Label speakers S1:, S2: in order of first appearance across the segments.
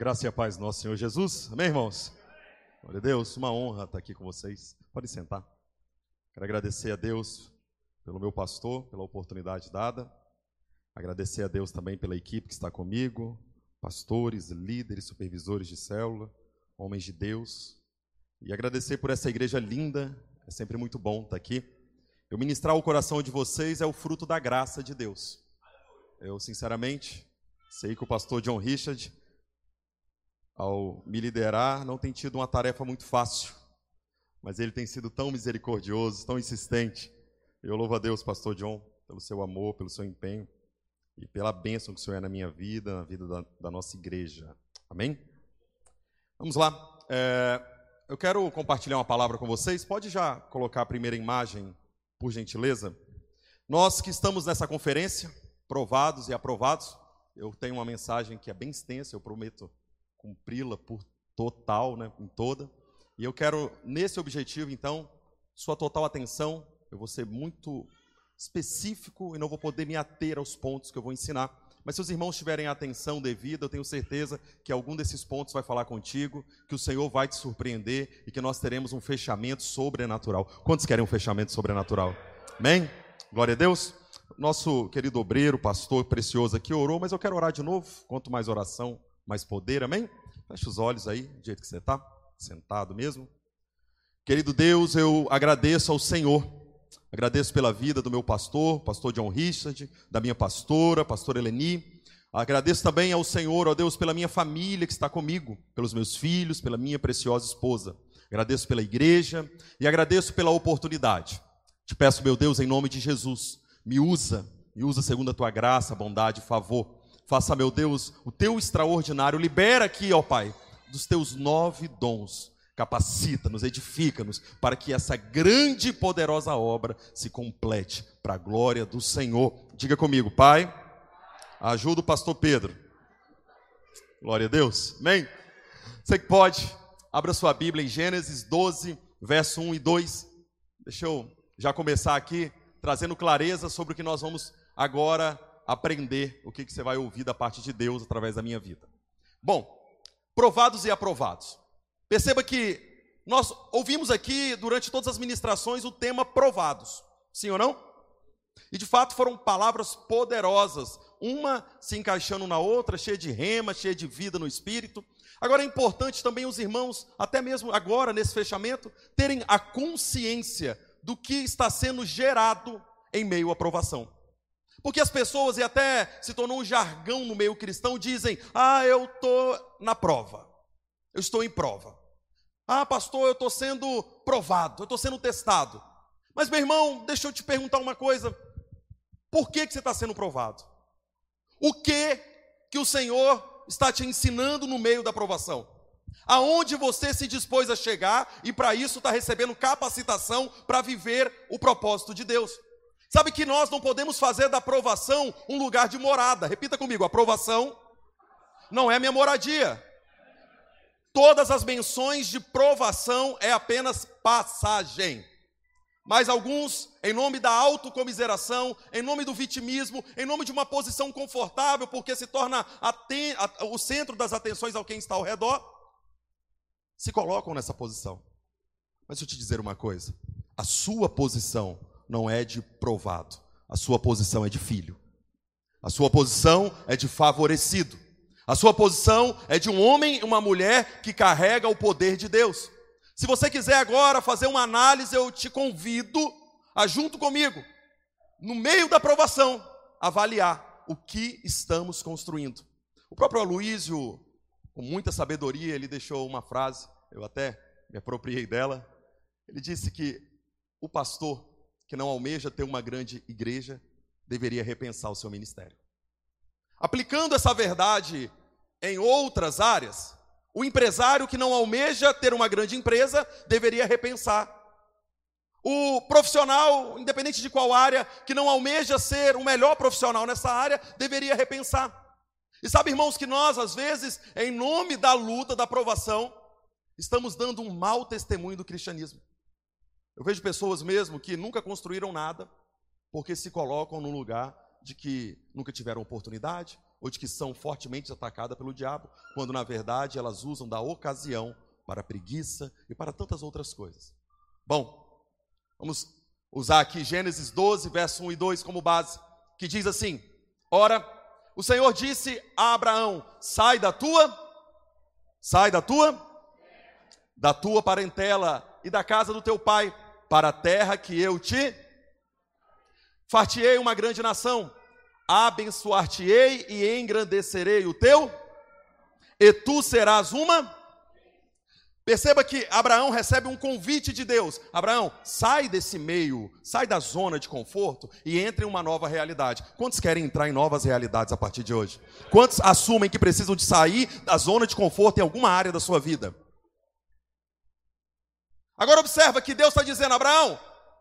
S1: graça e a paz do nosso Senhor Jesus. Amém, irmãos? Glória a Deus, uma honra estar aqui com vocês. Pode sentar. Quero agradecer a Deus pelo meu pastor, pela oportunidade dada. Agradecer a Deus também pela equipe que está comigo, pastores, líderes, supervisores de célula, homens de Deus. E agradecer por essa igreja linda. É sempre muito bom estar aqui. Eu ministrar o coração de vocês é o fruto da graça de Deus. Eu, sinceramente, sei que o pastor John Richard ao me liderar, não tem tido uma tarefa muito fácil, mas ele tem sido tão misericordioso, tão insistente. Eu louvo a Deus, Pastor John, pelo seu amor, pelo seu empenho e pela bênção que o Senhor é na minha vida, na vida da, da nossa igreja. Amém? Vamos lá. É, eu quero compartilhar uma palavra com vocês. Pode já colocar a primeira imagem, por gentileza? Nós que estamos nessa conferência, provados e aprovados, eu tenho uma mensagem que é bem extensa, eu prometo cumpri-la por total, né, em toda. E eu quero, nesse objetivo, então, sua total atenção. Eu vou ser muito específico e não vou poder me ater aos pontos que eu vou ensinar. Mas se os irmãos tiverem a atenção devida, eu tenho certeza que algum desses pontos vai falar contigo, que o Senhor vai te surpreender e que nós teremos um fechamento sobrenatural. Quantos querem um fechamento sobrenatural? Amém? Glória a Deus. Nosso querido obreiro, pastor precioso aqui orou, mas eu quero orar de novo. Quanto mais oração, mais poder, amém? Feche os olhos aí, do jeito que você está, sentado mesmo. Querido Deus, eu agradeço ao Senhor, agradeço pela vida do meu pastor, pastor John Richard, da minha pastora, pastora Eleni. Agradeço também ao Senhor, ó Deus, pela minha família que está comigo, pelos meus filhos, pela minha preciosa esposa. Agradeço pela igreja e agradeço pela oportunidade. Te peço, meu Deus, em nome de Jesus, me usa, me usa segundo a tua graça, bondade e favor Faça, meu Deus, o teu extraordinário. Libera aqui, ó Pai, dos teus nove dons. Capacita-nos, edifica-nos, para que essa grande e poderosa obra se complete para a glória do Senhor. Diga comigo, Pai, ajuda o pastor Pedro. Glória a Deus. Amém? Você que pode, abra sua Bíblia em Gênesis 12, verso 1 e 2. Deixa eu já começar aqui trazendo clareza sobre o que nós vamos agora aprender o que, que você vai ouvir da parte de Deus através da minha vida. Bom, provados e aprovados. Perceba que nós ouvimos aqui durante todas as ministrações o tema provados, sim ou não? E de fato foram palavras poderosas, uma se encaixando na outra, cheia de rema, cheia de vida no espírito. Agora é importante também os irmãos, até mesmo agora nesse fechamento, terem a consciência do que está sendo gerado em meio à provação. Porque as pessoas, e até se tornou um jargão no meio cristão, dizem: Ah, eu estou na prova, eu estou em prova. Ah, pastor, eu estou sendo provado, eu estou sendo testado. Mas, meu irmão, deixa eu te perguntar uma coisa: por que, que você está sendo provado? O que que o Senhor está te ensinando no meio da provação? Aonde você se dispôs a chegar e para isso está recebendo capacitação para viver o propósito de Deus? Sabe que nós não podemos fazer da aprovação um lugar de morada. Repita comigo: aprovação não é minha moradia. Todas as menções de provação é apenas passagem. Mas alguns, em nome da autocomiseração, em nome do vitimismo, em nome de uma posição confortável, porque se torna o centro das atenções ao quem está ao redor, se colocam nessa posição. Mas deixa eu te dizer uma coisa: a sua posição não é de provado, a sua posição é de filho. A sua posição é de favorecido. A sua posição é de um homem e uma mulher que carrega o poder de Deus. Se você quiser agora fazer uma análise, eu te convido a junto comigo, no meio da aprovação, avaliar o que estamos construindo. O próprio Aloysio, com muita sabedoria, ele deixou uma frase, eu até me apropriei dela. Ele disse que o pastor que não almeja ter uma grande igreja deveria repensar o seu ministério. Aplicando essa verdade em outras áreas, o empresário que não almeja ter uma grande empresa deveria repensar. O profissional, independente de qual área, que não almeja ser o melhor profissional nessa área, deveria repensar. E sabe, irmãos, que nós, às vezes, em nome da luta, da aprovação, estamos dando um mau testemunho do cristianismo. Eu vejo pessoas mesmo que nunca construíram nada, porque se colocam no lugar de que nunca tiveram oportunidade, ou de que são fortemente atacadas pelo diabo, quando na verdade elas usam da ocasião para preguiça e para tantas outras coisas. Bom, vamos usar aqui Gênesis 12, verso 1 e 2 como base, que diz assim: Ora, o Senhor disse a Abraão: Sai da tua, sai da tua, da tua parentela e da casa do teu pai, para a terra que eu te fartiei uma grande nação abençoar-te-ei e engrandecerei o teu, e tu serás uma. Perceba que Abraão recebe um convite de Deus. Abraão, sai desse meio, sai da zona de conforto e entre em uma nova realidade. Quantos querem entrar em novas realidades a partir de hoje? Quantos assumem que precisam de sair da zona de conforto em alguma área da sua vida? Agora observa que Deus está dizendo, Abraão,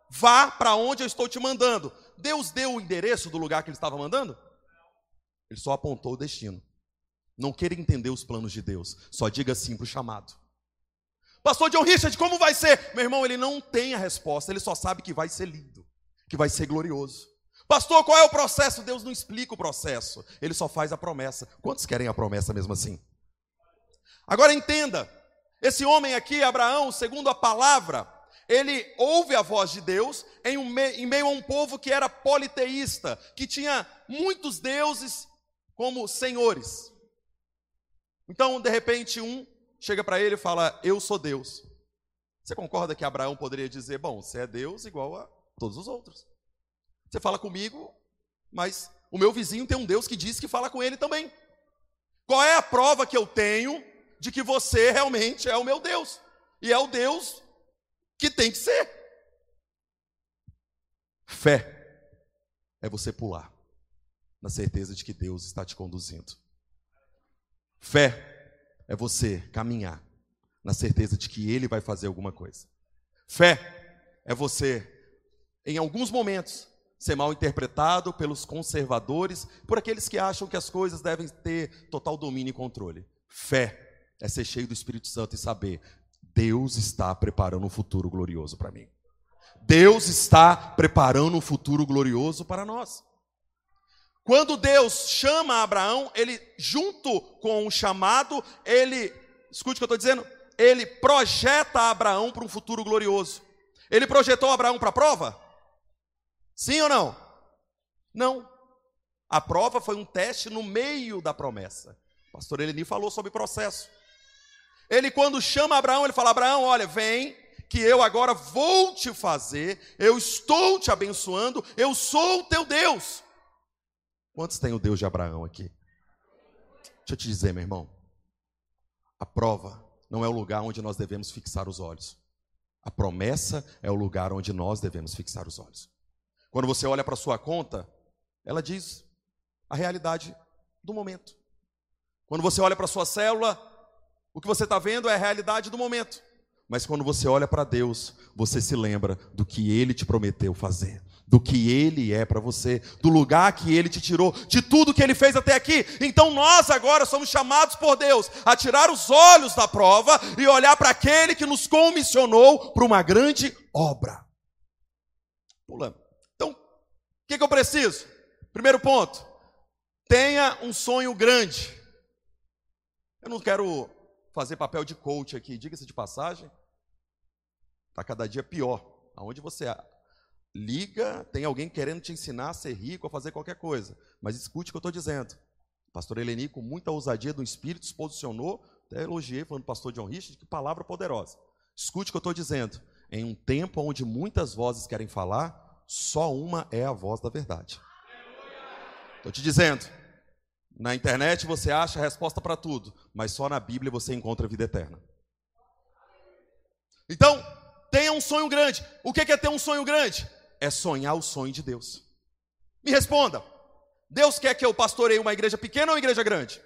S1: vá para onde eu estou te mandando. Deus deu o endereço do lugar que ele estava mandando? Ele só apontou o destino. Não queira entender os planos de Deus, só diga sim para o chamado. Pastor John Richard, como vai ser? Meu irmão, ele não tem a resposta, ele só sabe que vai ser lindo, que vai ser glorioso. Pastor, qual é o processo? Deus não explica o processo, ele só faz a promessa. Quantos querem a promessa mesmo assim? Agora entenda, esse homem aqui, Abraão, segundo a palavra, ele ouve a voz de Deus em, um em, meio a um povo que era politeísta, que tinha muitos deuses como senhores. Então, de repente, um chega para ele e fala: Eu sou Deus. Você concorda que Abraão poderia dizer: Bom, você é Deus igual a todos os outros? Você fala comigo, mas o meu vizinho tem um Deus que diz que fala com ele também. Qual é a prova que eu tenho de que você realmente é o meu Deus? E é o Deus que tem que ser. Fé é você pular, na certeza de que Deus está te conduzindo. Fé é você caminhar, na certeza de que Ele vai fazer alguma coisa. Fé é você, em alguns momentos, ser mal interpretado pelos conservadores, por aqueles que acham que as coisas devem ter total domínio e controle. Fé é ser cheio do Espírito Santo e saber Deus está preparando um futuro glorioso para mim. Deus está preparando um futuro glorioso para nós. Quando Deus chama Abraão, ele, junto com o chamado, ele, escute o que eu estou dizendo, ele projeta Abraão para um futuro glorioso. Ele projetou Abraão para a prova? Sim ou não? Não. A prova foi um teste no meio da promessa. O pastor Eleni falou sobre processo. Ele, quando chama Abraão, ele fala: Abraão, olha, vem, que eu agora vou te fazer, eu estou te abençoando, eu sou o teu Deus. Quantos tem o Deus de Abraão aqui? Deixa eu te dizer, meu irmão. A prova não é o lugar onde nós devemos fixar os olhos. A promessa é o lugar onde nós devemos fixar os olhos. Quando você olha para sua conta, ela diz a realidade do momento. Quando você olha para sua célula, o que você está vendo é a realidade do momento. Mas quando você olha para Deus, você se lembra do que Ele te prometeu fazer, do que Ele é para você, do lugar que Ele te tirou, de tudo que Ele fez até aqui. Então nós agora somos chamados por Deus a tirar os olhos da prova e olhar para aquele que nos comissionou para uma grande obra. Pulando. Então, o que, que eu preciso? Primeiro ponto: tenha um sonho grande. Eu não quero fazer papel de coach aqui, diga-se de passagem, está cada dia pior. Aonde você liga, tem alguém querendo te ensinar a ser rico, a fazer qualquer coisa. Mas escute o que eu estou dizendo. Pastor Eleni, com muita ousadia do Espírito, se posicionou, até elogiei, falando pastor John Richard, que palavra poderosa. Escute o que eu estou dizendo. Em um tempo onde muitas vozes querem falar, só uma é a voz da verdade. Estou te dizendo, na internet você acha resposta para tudo, mas só na Bíblia você encontra a vida eterna. Então, tenha um sonho grande. O que é ter um sonho grande? É sonhar o sonho de Deus. Me responda. Deus quer que eu pastoreie uma igreja pequena ou uma igreja grande?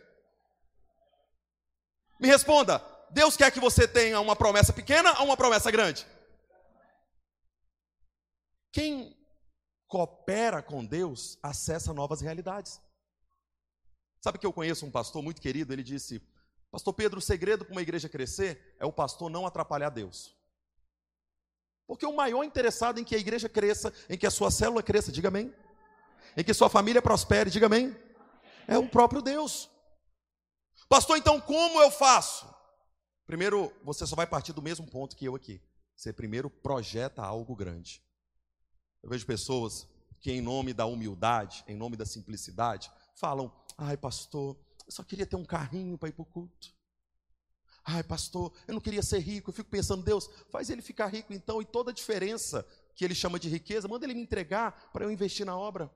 S1: Me responda. Deus quer que você tenha uma promessa pequena ou uma promessa grande? Quem coopera com Deus acessa novas realidades. Sabe que eu conheço um pastor muito querido, ele disse: Pastor Pedro, o segredo para uma igreja crescer é o pastor não atrapalhar Deus. Porque o maior interessado em que a igreja cresça, em que a sua célula cresça, diga amém. Em que sua família prospere, diga amém. É o próprio Deus. Pastor, então como eu faço? Primeiro, você só vai partir do mesmo ponto que eu aqui. Você primeiro projeta algo grande. Eu vejo pessoas que, em nome da humildade, em nome da simplicidade, falam: ai, pastor, eu só queria ter um carrinho para ir para o culto. Ai, pastor, eu não queria ser rico. Eu fico pensando, Deus, faz ele ficar rico então, e toda a diferença que ele chama de riqueza, manda ele me entregar para eu investir na obra.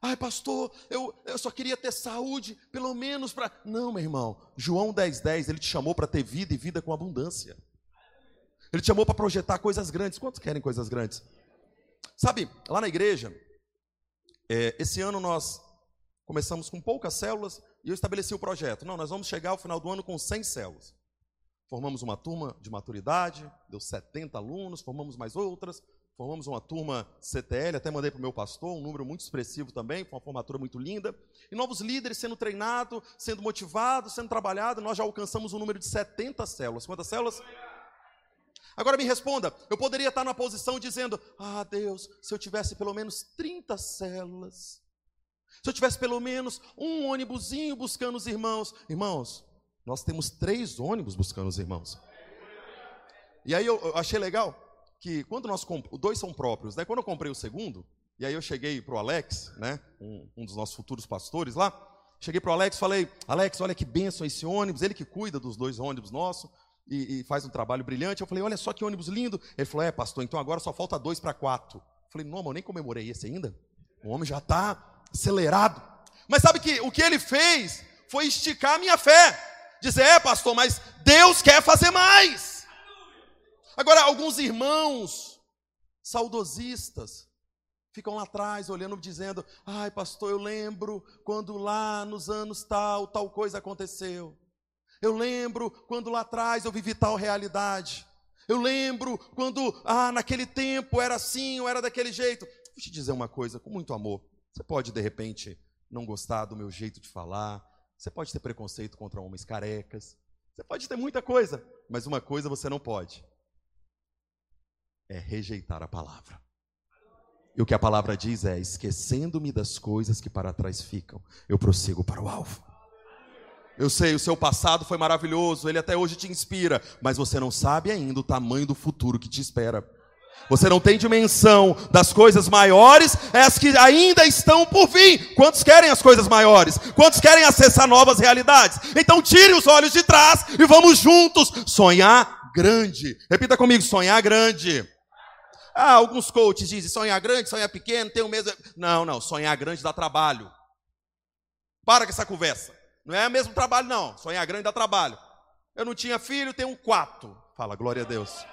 S1: Ai, pastor, eu, eu só queria ter saúde, pelo menos para. Não, meu irmão. João 10,10, 10, ele te chamou para ter vida e vida com abundância. Ele te chamou para projetar coisas grandes. Quantos querem coisas grandes? Sabe, lá na igreja, é, esse ano nós começamos com poucas células e eu estabeleci o projeto. Não, nós vamos chegar ao final do ano com 100 células. Formamos uma turma de maturidade, deu 70 alunos, formamos mais outras, Formamos uma turma CTL, até mandei para o meu pastor, um número muito expressivo também, foi uma formatura muito linda. E novos líderes sendo treinados, sendo motivados, sendo trabalhados. Nós já alcançamos um número de 70 células. Quantas células? Agora me responda, eu poderia estar na posição dizendo: Ah, Deus, se eu tivesse pelo menos 30 células, se eu tivesse pelo menos um ônibusinho buscando os irmãos. Irmãos, nós temos três ônibus buscando os irmãos. E aí eu achei legal, que quando nós compramos, dois são próprios, né? Quando eu comprei o segundo, e aí eu cheguei para o Alex, né? Um, um, dos nossos futuros pastores lá, cheguei para o Alex, falei, Alex, olha que benção esse ônibus, ele que cuida dos dois ônibus nossos e, e, faz um trabalho brilhante. Eu falei, olha só que ônibus lindo. Ele falou, é, pastor, então agora só falta dois para quatro. Eu falei, não, mas eu nem comemorei esse ainda. O homem já está acelerado. Mas sabe que o que ele fez foi esticar a minha fé. Dizer, é, pastor, mas Deus quer fazer mais. Agora, alguns irmãos saudosistas ficam lá atrás olhando, dizendo: ai, pastor, eu lembro quando lá nos anos tal, tal coisa aconteceu. Eu lembro quando lá atrás eu vivi tal realidade. Eu lembro quando, ah, naquele tempo era assim ou era daquele jeito. Vou te dizer uma coisa com muito amor. Você pode, de repente, não gostar do meu jeito de falar. Você pode ter preconceito contra homens carecas. Você pode ter muita coisa. Mas uma coisa você não pode: é rejeitar a palavra. E o que a palavra diz é: esquecendo-me das coisas que para trás ficam, eu prossigo para o alvo. Eu sei, o seu passado foi maravilhoso, ele até hoje te inspira, mas você não sabe ainda o tamanho do futuro que te espera. Você não tem dimensão das coisas maiores, é as que ainda estão por vir. Quantos querem as coisas maiores? Quantos querem acessar novas realidades? Então tire os olhos de trás e vamos juntos sonhar grande. Repita comigo: sonhar grande. Ah, alguns coaches dizem sonhar grande, sonhar pequeno, tem o mesmo. Não, não, sonhar grande dá trabalho. Para com essa conversa. Não é o mesmo trabalho, não. Sonhar grande dá trabalho. Eu não tinha filho, tenho quatro. Fala, glória a Deus.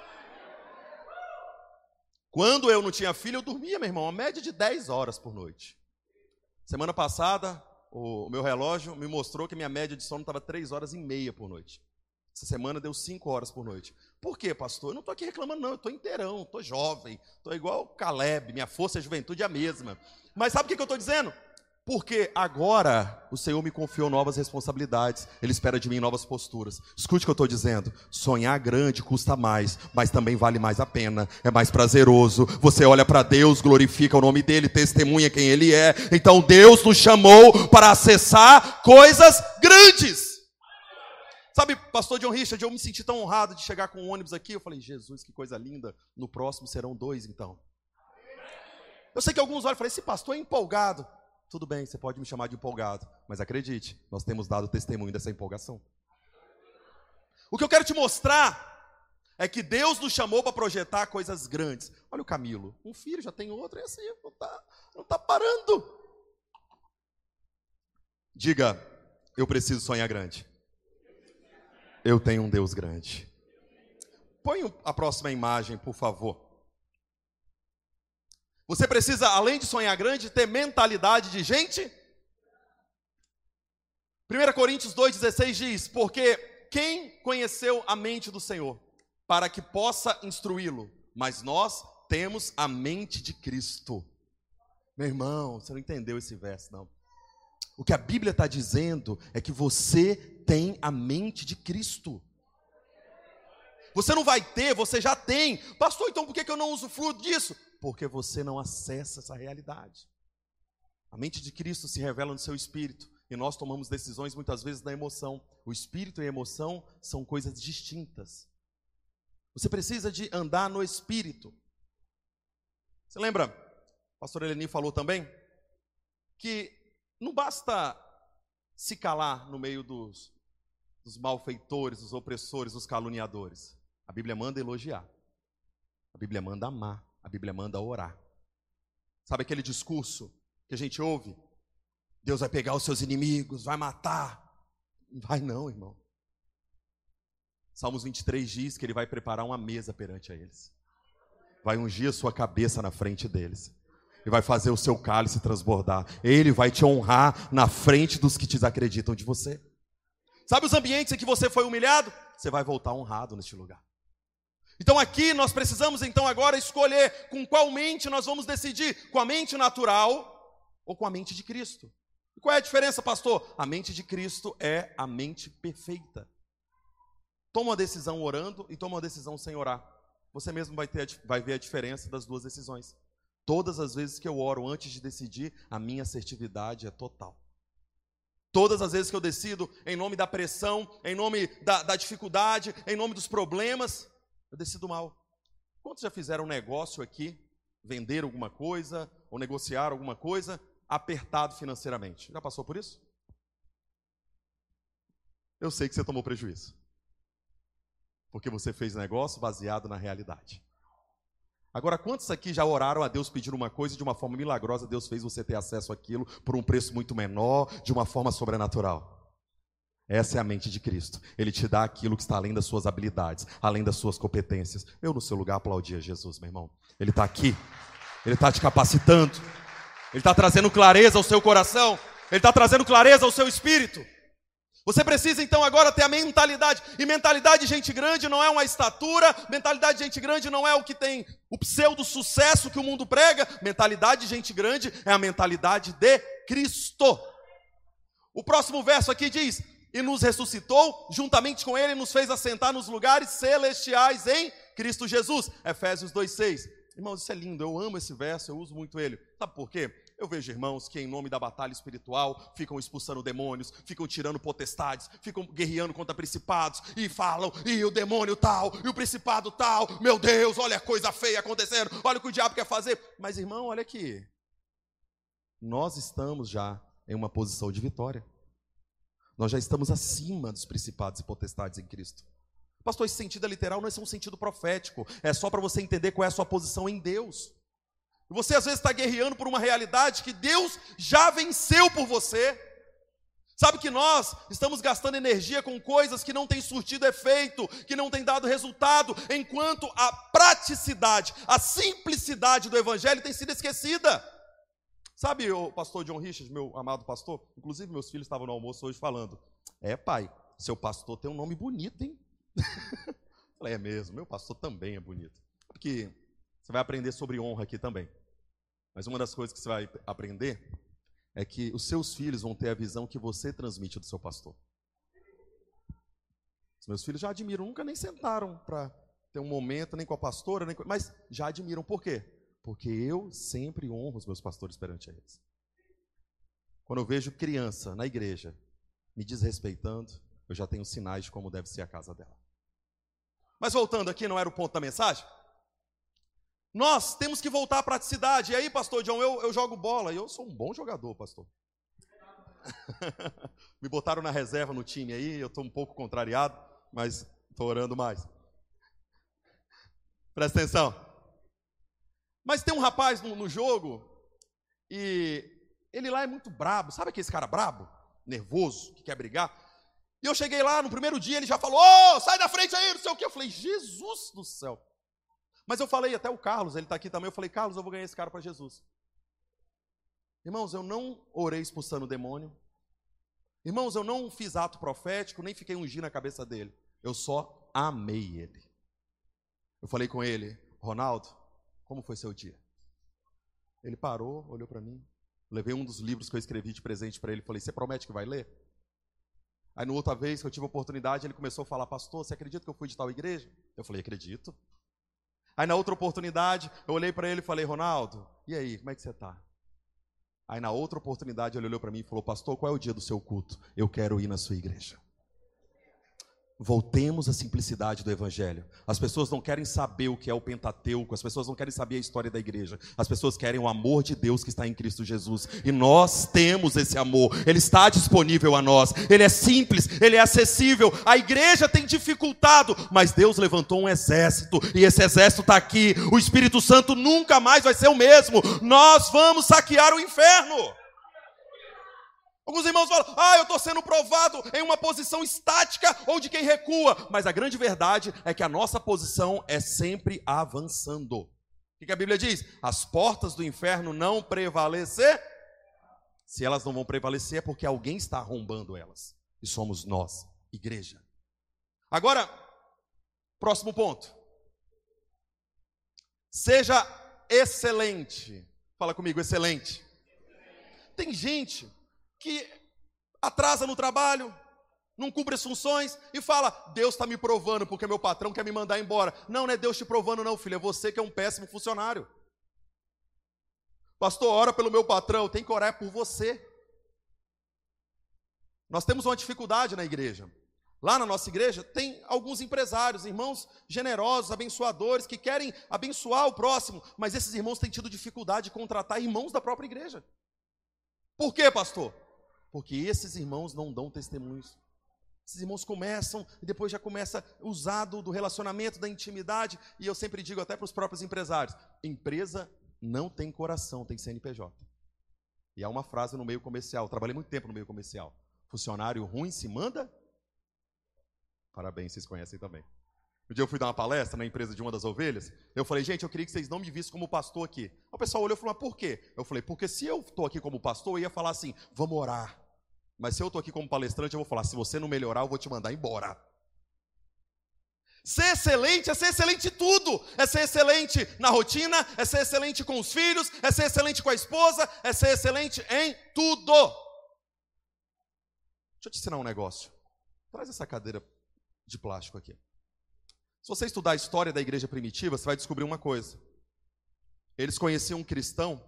S1: Quando eu não tinha filho, eu dormia, meu irmão, uma média de 10 horas por noite. Semana passada, o meu relógio me mostrou que minha média de sono estava 3 horas e meia por noite. Essa semana deu cinco horas por noite. Por quê, pastor? Eu não estou aqui reclamando, não. Eu estou inteirão, estou jovem, estou igual Caleb, minha força e juventude é a mesma. Mas sabe o que, que eu estou dizendo? Porque agora o Senhor me confiou novas responsabilidades, Ele espera de mim novas posturas. Escute o que eu estou dizendo: sonhar grande custa mais, mas também vale mais a pena, é mais prazeroso. Você olha para Deus, glorifica o nome dEle, testemunha quem Ele é. Então Deus nos chamou para acessar coisas grandes. Sabe, pastor John Richard, eu me senti tão honrado de chegar com um ônibus aqui. Eu falei, Jesus, que coisa linda. No próximo serão dois, então. Eu sei que alguns olham e falam, esse pastor é empolgado. Tudo bem, você pode me chamar de empolgado. Mas acredite, nós temos dado testemunho dessa empolgação. O que eu quero te mostrar é que Deus nos chamou para projetar coisas grandes. Olha o Camilo, um filho, já tem outro, é assim, não está não tá parando. Diga, eu preciso sonhar grande. Eu tenho um Deus grande. Põe a próxima imagem, por favor. Você precisa, além de sonhar grande, ter mentalidade de gente. 1 Coríntios 2,16 diz: Porque quem conheceu a mente do Senhor, para que possa instruí-lo? Mas nós temos a mente de Cristo. Meu irmão, você não entendeu esse verso, não. O que a Bíblia está dizendo é que você tem a mente de Cristo. Você não vai ter, você já tem. Pastor, então por que eu não uso fruto disso? Porque você não acessa essa realidade. A mente de Cristo se revela no seu espírito e nós tomamos decisões muitas vezes na emoção. O espírito e a emoção são coisas distintas. Você precisa de andar no espírito. Você lembra? O pastor Eleni falou também que não basta se calar no meio dos, dos malfeitores, dos opressores, dos caluniadores. A Bíblia manda elogiar. A Bíblia manda amar. A Bíblia manda orar. Sabe aquele discurso que a gente ouve? Deus vai pegar os seus inimigos, vai matar. Não vai não, irmão. Salmos 23 diz que ele vai preparar uma mesa perante a eles. Vai ungir a sua cabeça na frente deles. E vai fazer o seu cálice transbordar. Ele vai te honrar na frente dos que desacreditam de você. Sabe os ambientes em que você foi humilhado? Você vai voltar honrado neste lugar. Então aqui nós precisamos então agora escolher com qual mente nós vamos decidir, com a mente natural ou com a mente de Cristo. E qual é a diferença, pastor? A mente de Cristo é a mente perfeita. Toma uma decisão orando e toma uma decisão sem orar. Você mesmo vai, ter, vai ver a diferença das duas decisões. Todas as vezes que eu oro antes de decidir, a minha assertividade é total. Todas as vezes que eu decido em nome da pressão, em nome da, da dificuldade, em nome dos problemas, eu decido mal. Quantos já fizeram um negócio aqui, vender alguma coisa ou negociar alguma coisa, apertado financeiramente? Já passou por isso? Eu sei que você tomou prejuízo. Porque você fez negócio baseado na realidade. Agora, quantos aqui já oraram a Deus pedindo uma coisa e de uma forma milagrosa Deus fez você ter acesso àquilo por um preço muito menor, de uma forma sobrenatural? Essa é a mente de Cristo. Ele te dá aquilo que está além das suas habilidades, além das suas competências. Eu, no seu lugar, aplaudia Jesus, meu irmão. Ele está aqui. Ele está te capacitando. Ele está trazendo clareza ao seu coração. Ele está trazendo clareza ao seu espírito. Você precisa então agora ter a mentalidade. E mentalidade de gente grande não é uma estatura, mentalidade de gente grande não é o que tem o pseudo sucesso que o mundo prega. Mentalidade de gente grande é a mentalidade de Cristo. O próximo verso aqui diz: e nos ressuscitou, juntamente com ele nos fez assentar nos lugares celestiais em Cristo Jesus. Efésios 2:6. Irmãos, isso é lindo, eu amo esse verso, eu uso muito ele. Sabe por quê? Eu vejo irmãos que, em nome da batalha espiritual, ficam expulsando demônios, ficam tirando potestades, ficam guerreando contra principados e falam, e o demônio tal, e o principado tal, meu Deus, olha a coisa feia acontecendo, olha o que o diabo quer fazer. Mas, irmão, olha aqui, nós estamos já em uma posição de vitória. Nós já estamos acima dos principados e potestades em Cristo. Pastor, esse sentido é literal não é um sentido profético. É só para você entender qual é a sua posição em Deus. Você às vezes está guerreando por uma realidade que Deus já venceu por você. Sabe que nós estamos gastando energia com coisas que não têm surtido efeito, que não têm dado resultado, enquanto a praticidade, a simplicidade do Evangelho tem sido esquecida. Sabe o pastor John Richard, meu amado pastor? Inclusive, meus filhos estavam no almoço hoje falando: É, pai, seu pastor tem um nome bonito, hein? Falei, é mesmo, meu pastor também é bonito. Porque você vai aprender sobre honra aqui também. Mas uma das coisas que você vai aprender é que os seus filhos vão ter a visão que você transmite do seu pastor. Os meus filhos já admiram, nunca nem sentaram para ter um momento, nem com a pastora, nem com... mas já admiram. Por quê? Porque eu sempre honro os meus pastores perante eles. Quando eu vejo criança na igreja me desrespeitando, eu já tenho sinais de como deve ser a casa dela. Mas voltando aqui, não era o ponto da mensagem? Nós temos que voltar à praticidade. E aí, pastor John, eu, eu jogo bola. E eu sou um bom jogador, pastor. Me botaram na reserva no time aí, eu estou um pouco contrariado, mas estou orando mais. Presta atenção. Mas tem um rapaz no, no jogo e ele lá é muito brabo. Sabe aquele cara brabo? Nervoso, que quer brigar? E eu cheguei lá no primeiro dia, ele já falou: Ô, oh, sai da frente aí, não sei o que. Eu falei: Jesus do céu. Mas eu falei até o Carlos, ele está aqui também. Eu falei: Carlos, eu vou ganhar esse cara para Jesus. Irmãos, eu não orei expulsando o demônio. Irmãos, eu não fiz ato profético, nem fiquei ungindo a cabeça dele. Eu só amei ele. Eu falei com ele: Ronaldo, como foi seu dia? Ele parou, olhou para mim. Levei um dos livros que eu escrevi de presente para ele. Falei: Você promete que vai ler? Aí, na outra vez que eu tive a oportunidade, ele começou a falar: Pastor, você acredita que eu fui de tal igreja? Eu falei: Acredito. Aí, na outra oportunidade, eu olhei para ele e falei: Ronaldo, e aí, como é que você está? Aí na outra oportunidade ele olhou para mim e falou: Pastor, qual é o dia do seu culto? Eu quero ir na sua igreja. Voltemos à simplicidade do Evangelho. As pessoas não querem saber o que é o Pentateuco, as pessoas não querem saber a história da igreja, as pessoas querem o amor de Deus que está em Cristo Jesus. E nós temos esse amor, ele está disponível a nós, ele é simples, ele é acessível. A igreja tem dificultado, mas Deus levantou um exército, e esse exército está aqui. O Espírito Santo nunca mais vai ser o mesmo. Nós vamos saquear o inferno. Alguns irmãos falam, ah, eu estou sendo provado em uma posição estática ou de quem recua. Mas a grande verdade é que a nossa posição é sempre avançando. O que a Bíblia diz? As portas do inferno não prevalecer. Se elas não vão prevalecer, é porque alguém está arrombando elas. E somos nós, igreja. Agora, próximo ponto. Seja excelente. Fala comigo, excelente. Tem gente que atrasa no trabalho, não cumpre as funções e fala: Deus está me provando porque meu patrão quer me mandar embora. Não, não é Deus te provando, não, filho, é você que é um péssimo funcionário. Pastor, ora pelo meu patrão, tem que orar por você. Nós temos uma dificuldade na igreja. Lá na nossa igreja tem alguns empresários, irmãos generosos, abençoadores, que querem abençoar o próximo, mas esses irmãos têm tido dificuldade de contratar irmãos da própria igreja. Por quê, pastor? Porque esses irmãos não dão testemunhos. Esses irmãos começam e depois já começa usado do relacionamento, da intimidade, e eu sempre digo até para os próprios empresários: empresa não tem coração, tem CNPJ. E há uma frase no meio comercial, trabalhei muito tempo no meio comercial. Funcionário ruim se manda? Parabéns, vocês conhecem também. Um dia eu fui dar uma palestra na empresa de uma das ovelhas. Eu falei, gente, eu queria que vocês não me vissem como pastor aqui. O pessoal olhou e falou, mas por quê? Eu falei, porque se eu estou aqui como pastor, eu ia falar assim, vamos orar. Mas se eu estou aqui como palestrante, eu vou falar, se você não melhorar, eu vou te mandar embora. Ser excelente é ser excelente em tudo. É ser excelente na rotina, é ser excelente com os filhos, é ser excelente com a esposa, é ser excelente em tudo. Deixa eu te ensinar um negócio. Traz essa cadeira de plástico aqui. Se você estudar a história da igreja primitiva, você vai descobrir uma coisa. Eles conheciam um cristão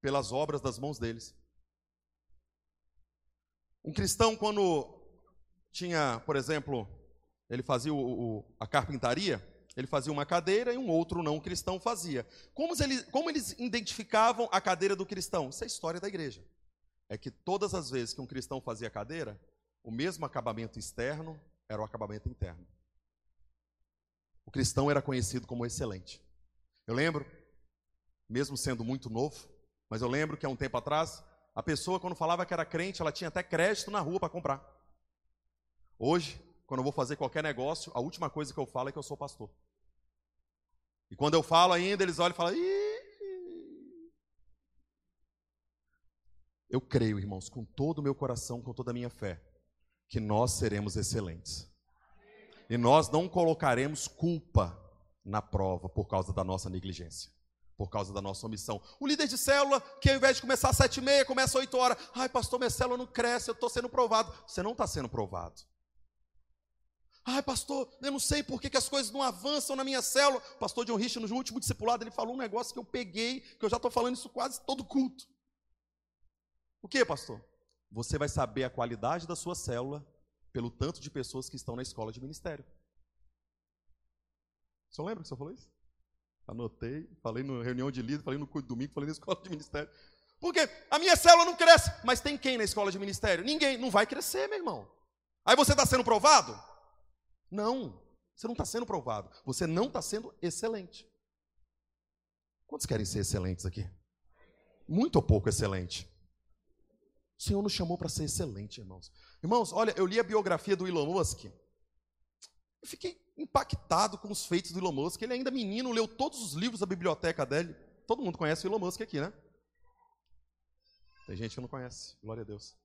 S1: pelas obras das mãos deles. Um cristão, quando tinha, por exemplo, ele fazia o, o, a carpintaria, ele fazia uma cadeira e um outro não cristão fazia. Como eles, como eles identificavam a cadeira do cristão? Isso é a história da igreja. É que todas as vezes que um cristão fazia cadeira, o mesmo acabamento externo era o acabamento interno o cristão era conhecido como excelente. Eu lembro, mesmo sendo muito novo, mas eu lembro que há um tempo atrás, a pessoa, quando falava que era crente, ela tinha até crédito na rua para comprar. Hoje, quando eu vou fazer qualquer negócio, a última coisa que eu falo é que eu sou pastor. E quando eu falo ainda, eles olham e falam: Ih! Eu creio, irmãos, com todo o meu coração, com toda a minha fé, que nós seremos excelentes. E nós não colocaremos culpa na prova por causa da nossa negligência, por causa da nossa omissão. O líder de célula, que ao invés de começar às sete e meia, começa às oito horas. Ai, pastor, minha célula não cresce, eu estou sendo provado. Você não está sendo provado. Ai, pastor, eu não sei por que, que as coisas não avançam na minha célula. O pastor John no último discipulado, ele falou um negócio que eu peguei, que eu já estou falando isso quase todo culto. O que, pastor? Você vai saber a qualidade da sua célula pelo tanto de pessoas que estão na escola de ministério. O senhor lembra que o senhor falou isso? Anotei, falei na reunião de líder, falei no domingo, falei na escola de ministério. Porque a minha célula não cresce, mas tem quem na escola de ministério? Ninguém. Não vai crescer, meu irmão. Aí você está sendo provado? Não, você não está sendo provado. Você não está sendo excelente. Quantos querem ser excelentes aqui? Muito ou pouco excelente? O Senhor nos chamou para ser excelente, irmãos. Irmãos, olha, eu li a biografia do Elon Musk. Eu fiquei impactado com os feitos do Elon Musk. Ele ainda menino, leu todos os livros da biblioteca dele. Todo mundo conhece o Elon Musk aqui, né? Tem gente que não conhece. Glória a Deus.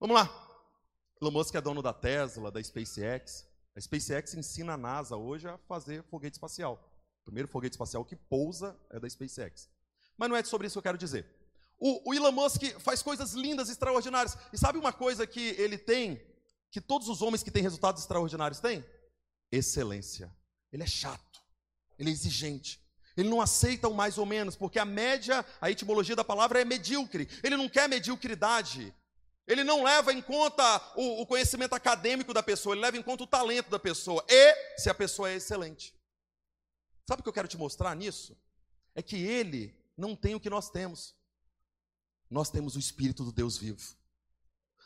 S1: Vamos lá. Elon Musk é dono da Tesla, da SpaceX. A SpaceX ensina a NASA hoje a fazer foguete espacial. O primeiro foguete espacial que pousa é da SpaceX. Mas não é sobre isso que eu quero dizer. O, o Elon Musk faz coisas lindas, extraordinárias. E sabe uma coisa que ele tem, que todos os homens que têm resultados extraordinários têm? Excelência. Ele é chato, ele é exigente. Ele não aceita o mais ou menos, porque a média, a etimologia da palavra é medíocre. Ele não quer mediocridade. Ele não leva em conta o, o, conhecimento acadêmico da pessoa, ele leva em conta o talento da pessoa e se a pessoa é excelente. Sabe o que eu quero te mostrar nisso? É que ele não tem o que nós temos. Nós temos o Espírito do Deus vivo.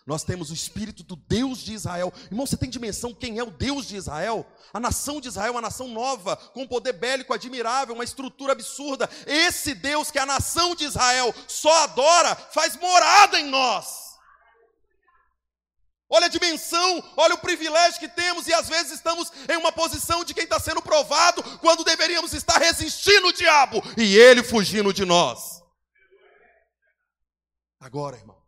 S1: Nós temos o Espírito do Deus de Israel. Irmão, você tem dimensão quem é o Deus de Israel? A nação de Israel é uma nação nova, com um poder bélico admirável, uma estrutura absurda. Esse Deus que a nação de Israel só adora, faz morada em nós. Olha a dimensão, olha o privilégio que temos, e às vezes estamos em uma posição de quem está sendo provado, quando deveríamos estar resistindo o diabo e ele fugindo de nós. Agora, irmão,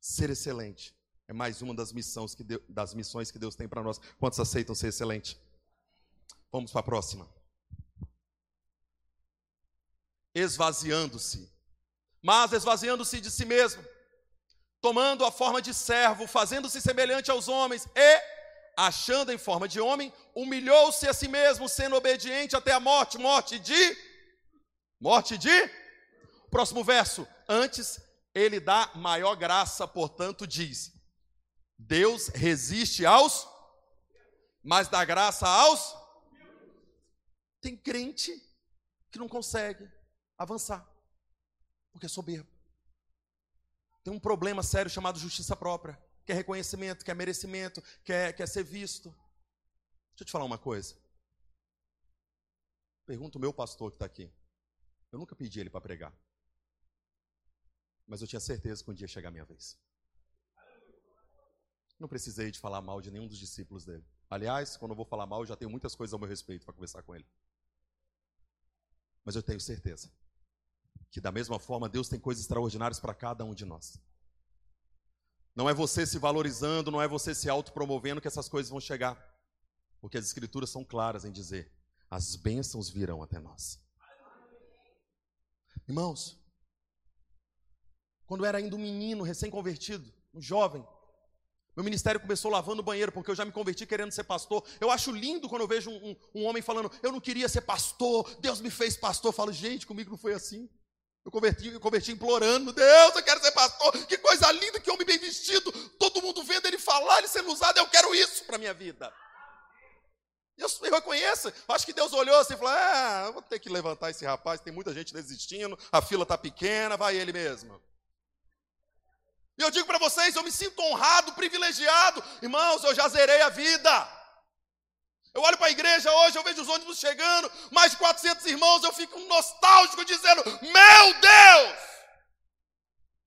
S1: ser excelente é mais uma das missões que Deus, das missões que Deus tem para nós. Quantos aceitam ser excelente? Vamos para a próxima. Esvaziando-se, mas esvaziando-se de si mesmo tomando a forma de servo, fazendo-se semelhante aos homens e, achando em forma de homem, humilhou-se a si mesmo, sendo obediente até a morte morte de. Morte de. Próximo verso. Antes, ele dá maior graça, portanto, diz: Deus resiste aos, mas dá graça aos. Tem crente que não consegue avançar, porque é soberbo tem um problema sério chamado justiça própria. Quer reconhecimento, quer merecimento, quer, quer ser visto. Deixa eu te falar uma coisa. Pergunta o meu pastor que está aqui. Eu nunca pedi ele para pregar. Mas eu tinha certeza que um dia ia a minha vez. Não precisei de falar mal de nenhum dos discípulos dele. Aliás, quando eu vou falar mal, eu já tenho muitas coisas ao meu respeito para conversar com ele. Mas eu tenho certeza que da mesma forma Deus tem coisas extraordinárias para cada um de nós. Não é você se valorizando, não é você se autopromovendo que essas coisas vão chegar. Porque as escrituras são claras em dizer: as bênçãos virão até nós. Irmãos, quando era ainda um menino recém-convertido, um jovem, meu ministério começou lavando o banheiro, porque eu já me converti querendo ser pastor. Eu acho lindo quando eu vejo um, um, um homem falando, eu não queria ser pastor, Deus me fez pastor. Eu falo, gente, comigo não foi assim. Eu converti, eu converti implorando, Deus, eu quero ser pastor, que coisa linda, que homem bem vestido, todo mundo vendo ele falar, ele sendo usado, eu quero isso para a minha vida. Eu, eu reconheço, acho que Deus olhou assim e falou: ah, vou ter que levantar esse rapaz, tem muita gente desistindo, a fila está pequena, vai ele mesmo. E eu digo para vocês, eu me sinto honrado, privilegiado, irmãos, eu já zerei a vida. Eu olho para a igreja hoje, eu vejo os ônibus chegando, mais de 400 irmãos, eu fico nostálgico dizendo: Meu Deus!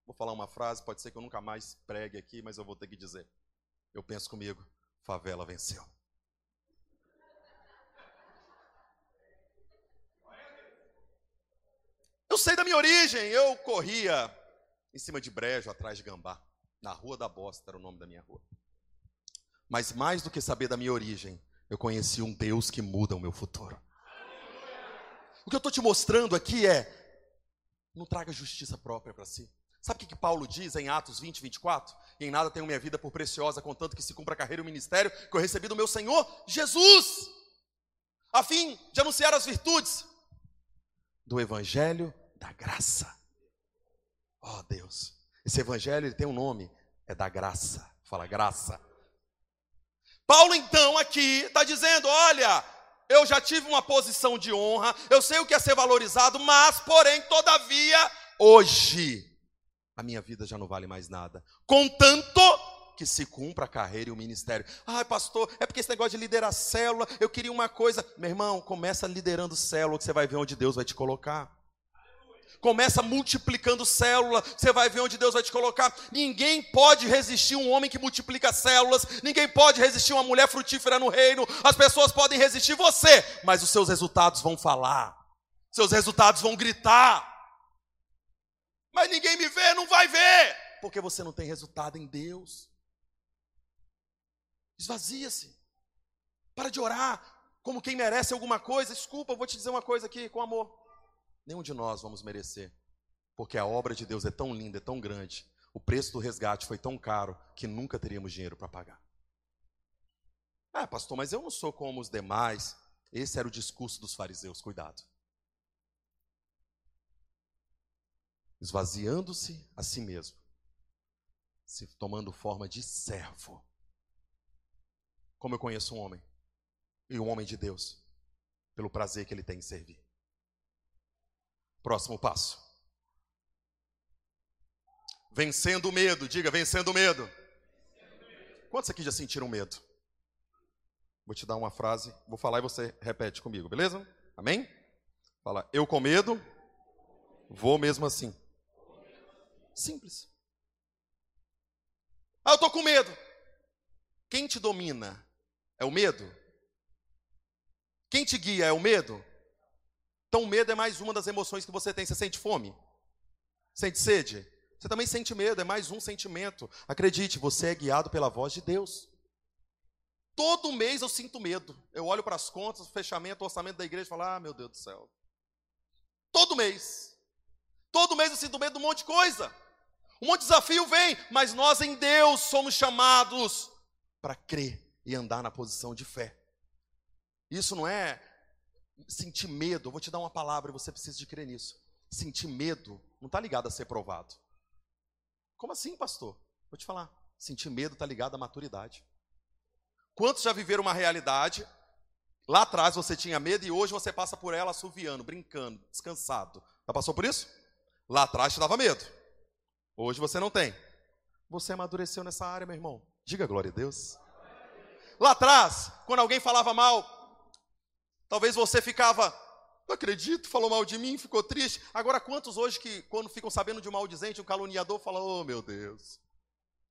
S1: Vou falar uma frase, pode ser que eu nunca mais pregue aqui, mas eu vou ter que dizer. Eu penso comigo: favela venceu. Eu sei da minha origem, eu corria em cima de brejo, atrás de gambá. Na Rua da Bosta era o nome da minha rua. Mas mais do que saber da minha origem, eu conheci um Deus que muda o meu futuro. O que eu estou te mostrando aqui é: não traga justiça própria para si. Sabe o que, Paulo diz em Atos 20, 24? E em nada tenho minha vida por preciosa, contanto que se cumpra a carreira e o ministério que eu recebi do meu Senhor Jesus, a fim de anunciar as virtudes do Evangelho da graça. Oh Deus, esse Evangelho ele tem um nome, é da graça. Fala graça. Paulo, então, aqui está dizendo: olha, eu já tive uma posição de honra, eu sei o que é ser valorizado, mas, porém, todavia, hoje, a minha vida já não vale mais nada. Contanto que se cumpra a carreira e o ministério. Ai, pastor, é porque esse negócio de liderar célula, eu queria uma coisa. Meu irmão, começa liderando célula, que você vai ver onde Deus vai te colocar começa multiplicando célula, você vai ver onde Deus vai te colocar. Ninguém pode resistir um homem que multiplica células, ninguém pode resistir uma mulher frutífera no reino. As pessoas podem resistir você, mas os seus resultados vão falar, seus resultados vão gritar. Mas ninguém me vê, não vai ver, porque você não tem resultado em Deus. Esvazia-se. Para de orar como quem merece alguma coisa. Desculpa, eu vou te dizer uma coisa aqui com amor. Nenhum de nós vamos merecer, porque a obra de Deus é tão linda, é tão grande, o preço do resgate foi tão caro que nunca teríamos dinheiro para pagar. Ah, pastor, mas eu não sou como os demais. Esse era o discurso dos fariseus, cuidado. Esvaziando-se a si mesmo, se tomando forma de servo. Como eu conheço um homem, e um homem de Deus, pelo prazer que ele tem em servir. Próximo passo. Vencendo o medo, diga, vencendo o medo. Quantos aqui já sentiram medo? Vou te dar uma frase, vou falar e você repete comigo, beleza? Amém? Fala, eu com medo, vou mesmo assim. Simples. Ah, eu tô com medo. Quem te domina é o medo? Quem te guia é o medo? Então, medo é mais uma das emoções que você tem. Você sente fome? Sente sede? Você também sente medo, é mais um sentimento. Acredite, você é guiado pela voz de Deus. Todo mês eu sinto medo. Eu olho para as contas, fechamento, orçamento da igreja e falo: ah, meu Deus do céu. Todo mês. Todo mês eu sinto medo de um monte de coisa. Um monte de desafio vem, mas nós em Deus somos chamados para crer e andar na posição de fé. Isso não é sentir medo. Eu vou te dar uma palavra você precisa de crer nisso. Sentir medo não está ligado a ser provado. Como assim, pastor? Vou te falar. Sentir medo está ligado à maturidade. Quantos já viveram uma realidade? Lá atrás você tinha medo e hoje você passa por ela assoviando, brincando, descansado. Já passou por isso? Lá atrás te dava medo. Hoje você não tem. Você amadureceu nessa área, meu irmão. Diga glória a Deus. Lá atrás, quando alguém falava mal, talvez você ficava, não acredito, falou mal de mim, ficou triste. Agora, quantos hoje que, quando ficam sabendo de um maldizente, um caluniador, falam, oh meu Deus,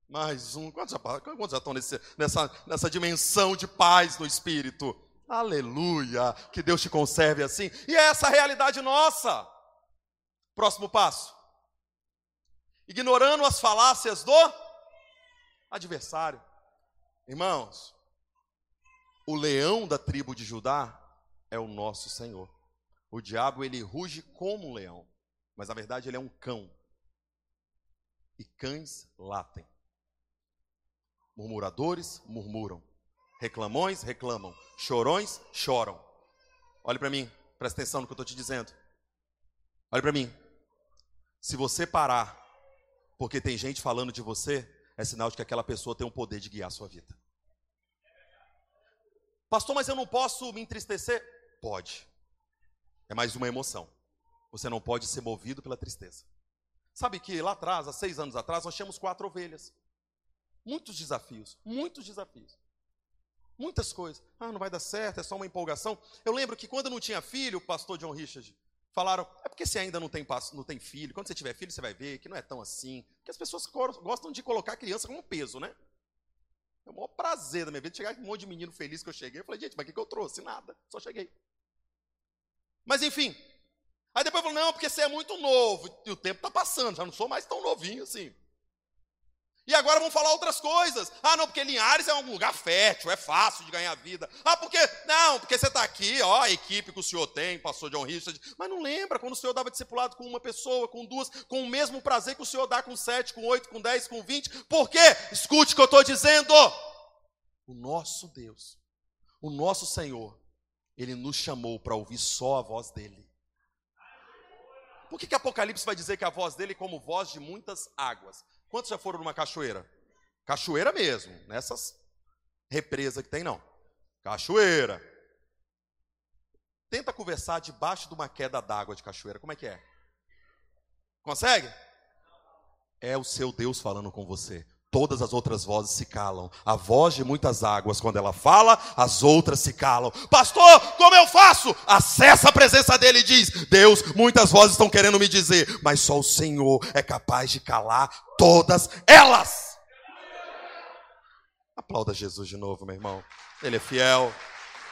S1: mais um. Quantos já, quantos já estão nesse, nessa, nessa dimensão de paz no espírito? Aleluia! Que Deus te conserve assim. E é essa a realidade nossa. Próximo passo. Ignorando as falácias do adversário. Irmãos, o leão da tribo de Judá é o nosso Senhor. O diabo, ele ruge como um leão, mas na verdade ele é um cão. E cães latem. Murmuradores murmuram. Reclamões reclamam. Chorões choram. Olhe para mim, presta atenção no que eu estou te dizendo. Olhe para mim. Se você parar, porque tem gente falando de você, é sinal de que aquela pessoa tem o poder de guiar a sua vida. Pastor, mas eu não posso me entristecer? Pode. É mais uma emoção. Você não pode ser movido pela tristeza. Sabe que lá atrás, há seis anos atrás, nós tínhamos quatro ovelhas. Muitos desafios, muitos desafios. Muitas coisas. Ah, não vai dar certo, é só uma empolgação. Eu lembro que quando eu não tinha filho, o pastor John Richard, falaram, é porque você ainda não tem, não tem filho. Quando você tiver filho, você vai ver que não é tão assim. Porque as pessoas gostam de colocar a criança como peso, né? É o maior prazer da minha vida chegar com um monte de menino feliz que eu cheguei. Eu falei, gente, mas o que, que eu trouxe? Nada, só cheguei. Mas enfim. Aí depois falou, não, porque você é muito novo. E o tempo está passando, já não sou mais tão novinho assim. E agora vão falar outras coisas. Ah, não, porque Linhares é um lugar fértil, é fácil de ganhar vida. Ah, porque. Não, porque você está aqui, ó, a equipe que o senhor tem, pastor John Richard. Mas não lembra quando o senhor dava discipulado com uma pessoa, com duas, com o mesmo prazer que o senhor dá com sete, com oito, com dez, com vinte. Por quê? Escute o que eu estou dizendo. O nosso Deus, o nosso Senhor, ele nos chamou para ouvir só a voz dele. Por que, que Apocalipse vai dizer que a voz dele é como voz de muitas águas? Quantos já foram numa cachoeira? Cachoeira mesmo, nessas represas que tem, não. Cachoeira. Tenta conversar debaixo de uma queda d'água de cachoeira. Como é que é? Consegue? É o seu Deus falando com você. Todas as outras vozes se calam. A voz de muitas águas, quando ela fala, as outras se calam. Pastor, como eu faço? Acessa a presença dele e diz: Deus, muitas vozes estão querendo me dizer, mas só o Senhor é capaz de calar todas elas. Aplauda Jesus de novo, meu irmão. Ele é fiel.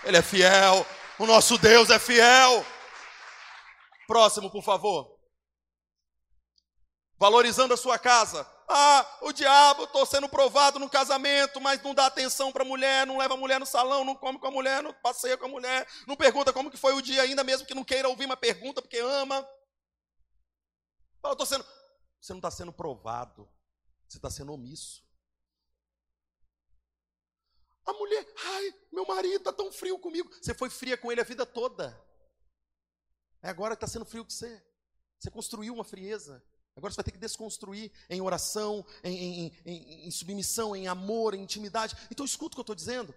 S1: Ele é fiel. O nosso Deus é fiel. Próximo, por favor. Valorizando a sua casa ah, o diabo, estou sendo provado no casamento, mas não dá atenção para a mulher, não leva a mulher no salão, não come com a mulher, não passeia com a mulher, não pergunta como que foi o dia ainda, mesmo que não queira ouvir uma pergunta, porque ama. Fala, tô sendo... Você não está sendo provado, você está sendo omisso. A mulher, ai, meu marido está tão frio comigo. Você foi fria com ele a vida toda. É agora que está sendo frio com você. Você construiu uma frieza. Agora você vai ter que desconstruir em oração, em, em, em, em submissão, em amor, em intimidade. Então escuta o que eu estou dizendo.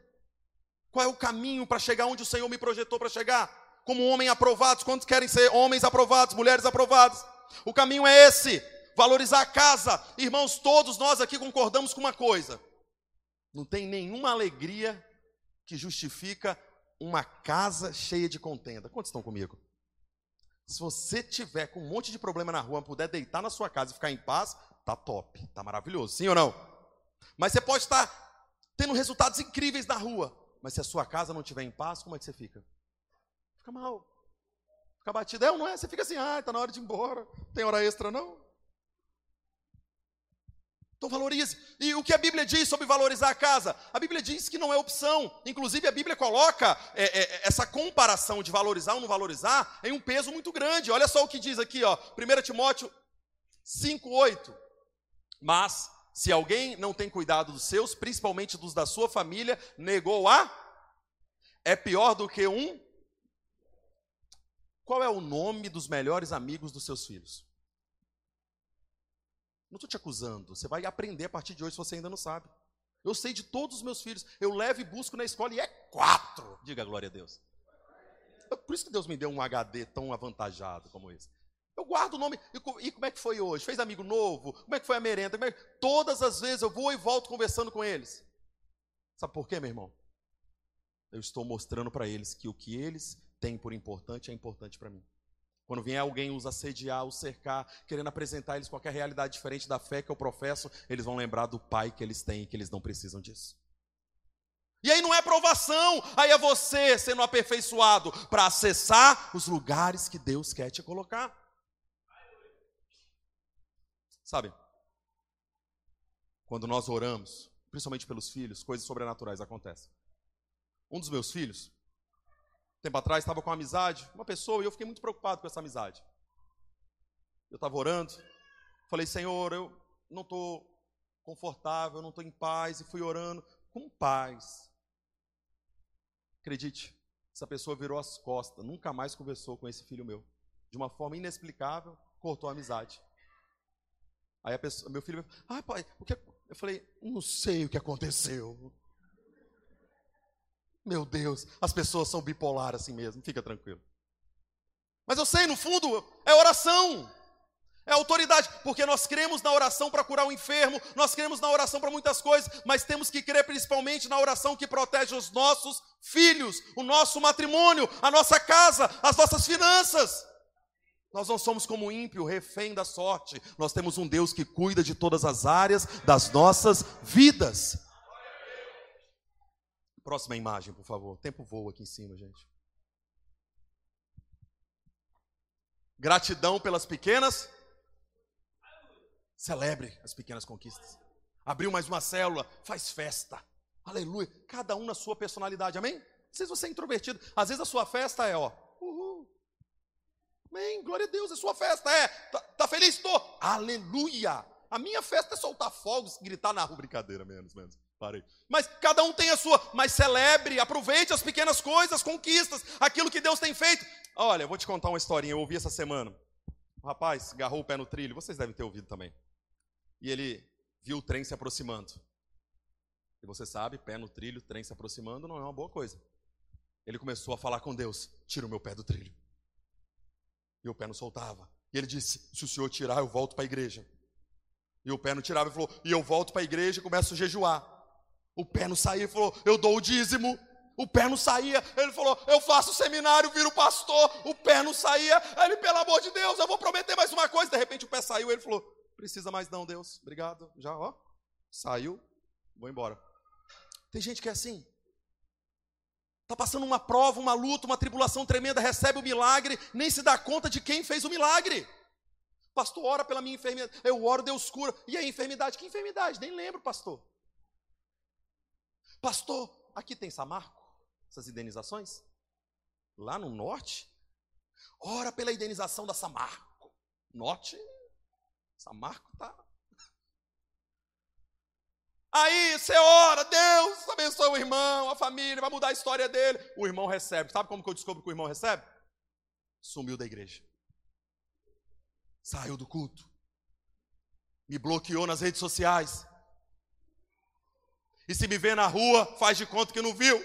S1: Qual é o caminho para chegar onde o Senhor me projetou para chegar? Como homem aprovado. Quantos querem ser homens aprovados, mulheres aprovadas? O caminho é esse: valorizar a casa. Irmãos, todos nós aqui concordamos com uma coisa: não tem nenhuma alegria que justifica uma casa cheia de contenda. Quantos estão comigo? Se você tiver com um monte de problema na rua, puder deitar na sua casa e ficar em paz, tá top, tá maravilhoso, sim ou não? Mas você pode estar tendo resultados incríveis na rua, mas se a sua casa não estiver em paz, como é que você fica? Fica mal. Fica batido. É ou não é? Você fica assim, ah, está na hora de ir embora. Tem hora extra, não? Então valorize. E o que a Bíblia diz sobre valorizar a casa? A Bíblia diz que não é opção. Inclusive, a Bíblia coloca é, é, essa comparação de valorizar ou não valorizar em um peso muito grande. Olha só o que diz aqui, ó, 1 Timóteo 5,8. Mas, se alguém não tem cuidado dos seus, principalmente dos da sua família, negou a. É pior do que um qual é o nome dos melhores amigos dos seus filhos? Não estou te acusando, você vai aprender a partir de hoje se você ainda não sabe. Eu sei de todos os meus filhos, eu levo e busco na escola e é quatro. Diga glória a Deus. Por isso que Deus me deu um HD tão avantajado como esse. Eu guardo o nome. E como é que foi hoje? Fez amigo novo? Como é que foi a merenda? É. Todas as vezes eu vou e volto conversando com eles. Sabe por quê, meu irmão? Eu estou mostrando para eles que o que eles tem por importante é importante para mim. Quando vier alguém os assediar, os cercar, querendo apresentar eles qualquer realidade diferente da fé que eu professo, eles vão lembrar do pai que eles têm e que eles não precisam disso. E aí não é provação, aí é você sendo aperfeiçoado para acessar os lugares que Deus quer te colocar. Sabe? Quando nós oramos, principalmente pelos filhos, coisas sobrenaturais acontecem. Um dos meus filhos, tempo atrás estava com uma amizade, uma pessoa, e eu fiquei muito preocupado com essa amizade. Eu estava orando, falei, Senhor, eu não estou confortável, não estou em paz, e fui orando com paz. Acredite, essa pessoa virou as costas, nunca mais conversou com esse filho meu. De uma forma inexplicável, cortou a amizade. Aí a pessoa, meu filho, ah, pai, o que? Eu falei, não sei o que aconteceu. Meu Deus, as pessoas são bipolar assim mesmo, fica tranquilo. Mas eu sei, no fundo, é oração. É autoridade, porque nós cremos na oração para curar o enfermo, nós cremos na oração para muitas coisas, mas temos que crer principalmente na oração que protege os nossos filhos, o nosso matrimônio, a nossa casa, as nossas finanças. Nós não somos como ímpio, refém da sorte. Nós temos um Deus que cuida de todas as áreas das nossas vidas. Próxima imagem, por favor. O tempo voa aqui em cima, gente. Gratidão pelas pequenas. Celebre as pequenas conquistas. Abriu mais uma célula, faz festa. Aleluia. Cada um na sua personalidade, amém? Às vezes você é introvertido. Às vezes a sua festa é, ó. Uhul. Amém. Glória a Deus, é sua festa. É. Tá, tá feliz? Estou. Aleluia. A minha festa é soltar fogos, gritar na rua. Brincadeira, menos, menos. Parei. Mas cada um tem a sua. Mas celebre, aproveite as pequenas coisas, conquistas, aquilo que Deus tem feito. Olha, eu vou te contar uma historinha. Eu ouvi essa semana. O rapaz agarrou o pé no trilho. Vocês devem ter ouvido também. E ele viu o trem se aproximando. E você sabe, pé no trilho, trem se aproximando, não é uma boa coisa. Ele começou a falar com Deus: tira o meu pé do trilho. E o pé não soltava. E ele disse: se o senhor tirar, eu volto para a igreja. E o pé não tirava e falou: e eu volto para a igreja e começo a jejuar. O pé não saía, ele falou: Eu dou o dízimo. O pé não saía, ele falou: Eu faço seminário, viro pastor. O pé não saía, ele, pelo amor de Deus, eu vou prometer mais uma coisa. De repente o pé saiu, ele falou: Precisa mais não, Deus, obrigado. Já, ó, saiu, vou embora. Tem gente que é assim. Está passando uma prova, uma luta, uma tribulação tremenda, recebe o milagre, nem se dá conta de quem fez o milagre. Pastor, ora pela minha enfermidade. Eu oro, Deus cura. E a enfermidade? Que enfermidade? Nem lembro, pastor. Pastor, aqui tem Samarco? Essas indenizações? Lá no norte? Ora pela indenização da Samarco. Norte, Samarco tá. Aí você ora, Deus abençoe o irmão, a família, vai mudar a história dele. O irmão recebe. Sabe como que eu descubro que o irmão recebe? Sumiu da igreja. Saiu do culto. me bloqueou nas redes sociais. E se me vê na rua, faz de conta que não viu.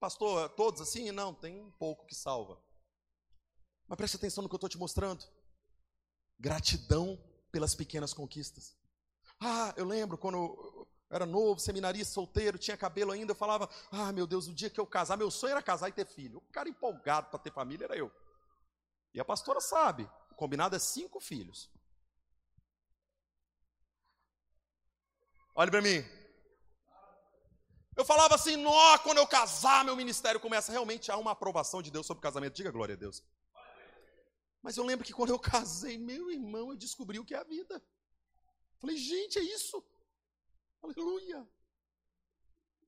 S1: Pastor, todos assim? Não, tem um pouco que salva. Mas preste atenção no que eu estou te mostrando. Gratidão pelas pequenas conquistas. Ah, eu lembro quando eu era novo, seminarista, solteiro, tinha cabelo ainda, eu falava: Ah, meu Deus, o dia que eu casar, meu sonho era casar e ter filho. O cara empolgado para ter família era eu. E a pastora sabe, o combinado é cinco filhos. Olhe para mim. Eu falava assim, nó, quando eu casar, meu ministério começa. Realmente há uma aprovação de Deus sobre o casamento. Diga glória a Deus. Mas eu lembro que quando eu casei, meu irmão, eu descobri o que é a vida. Falei, gente, é isso. Aleluia.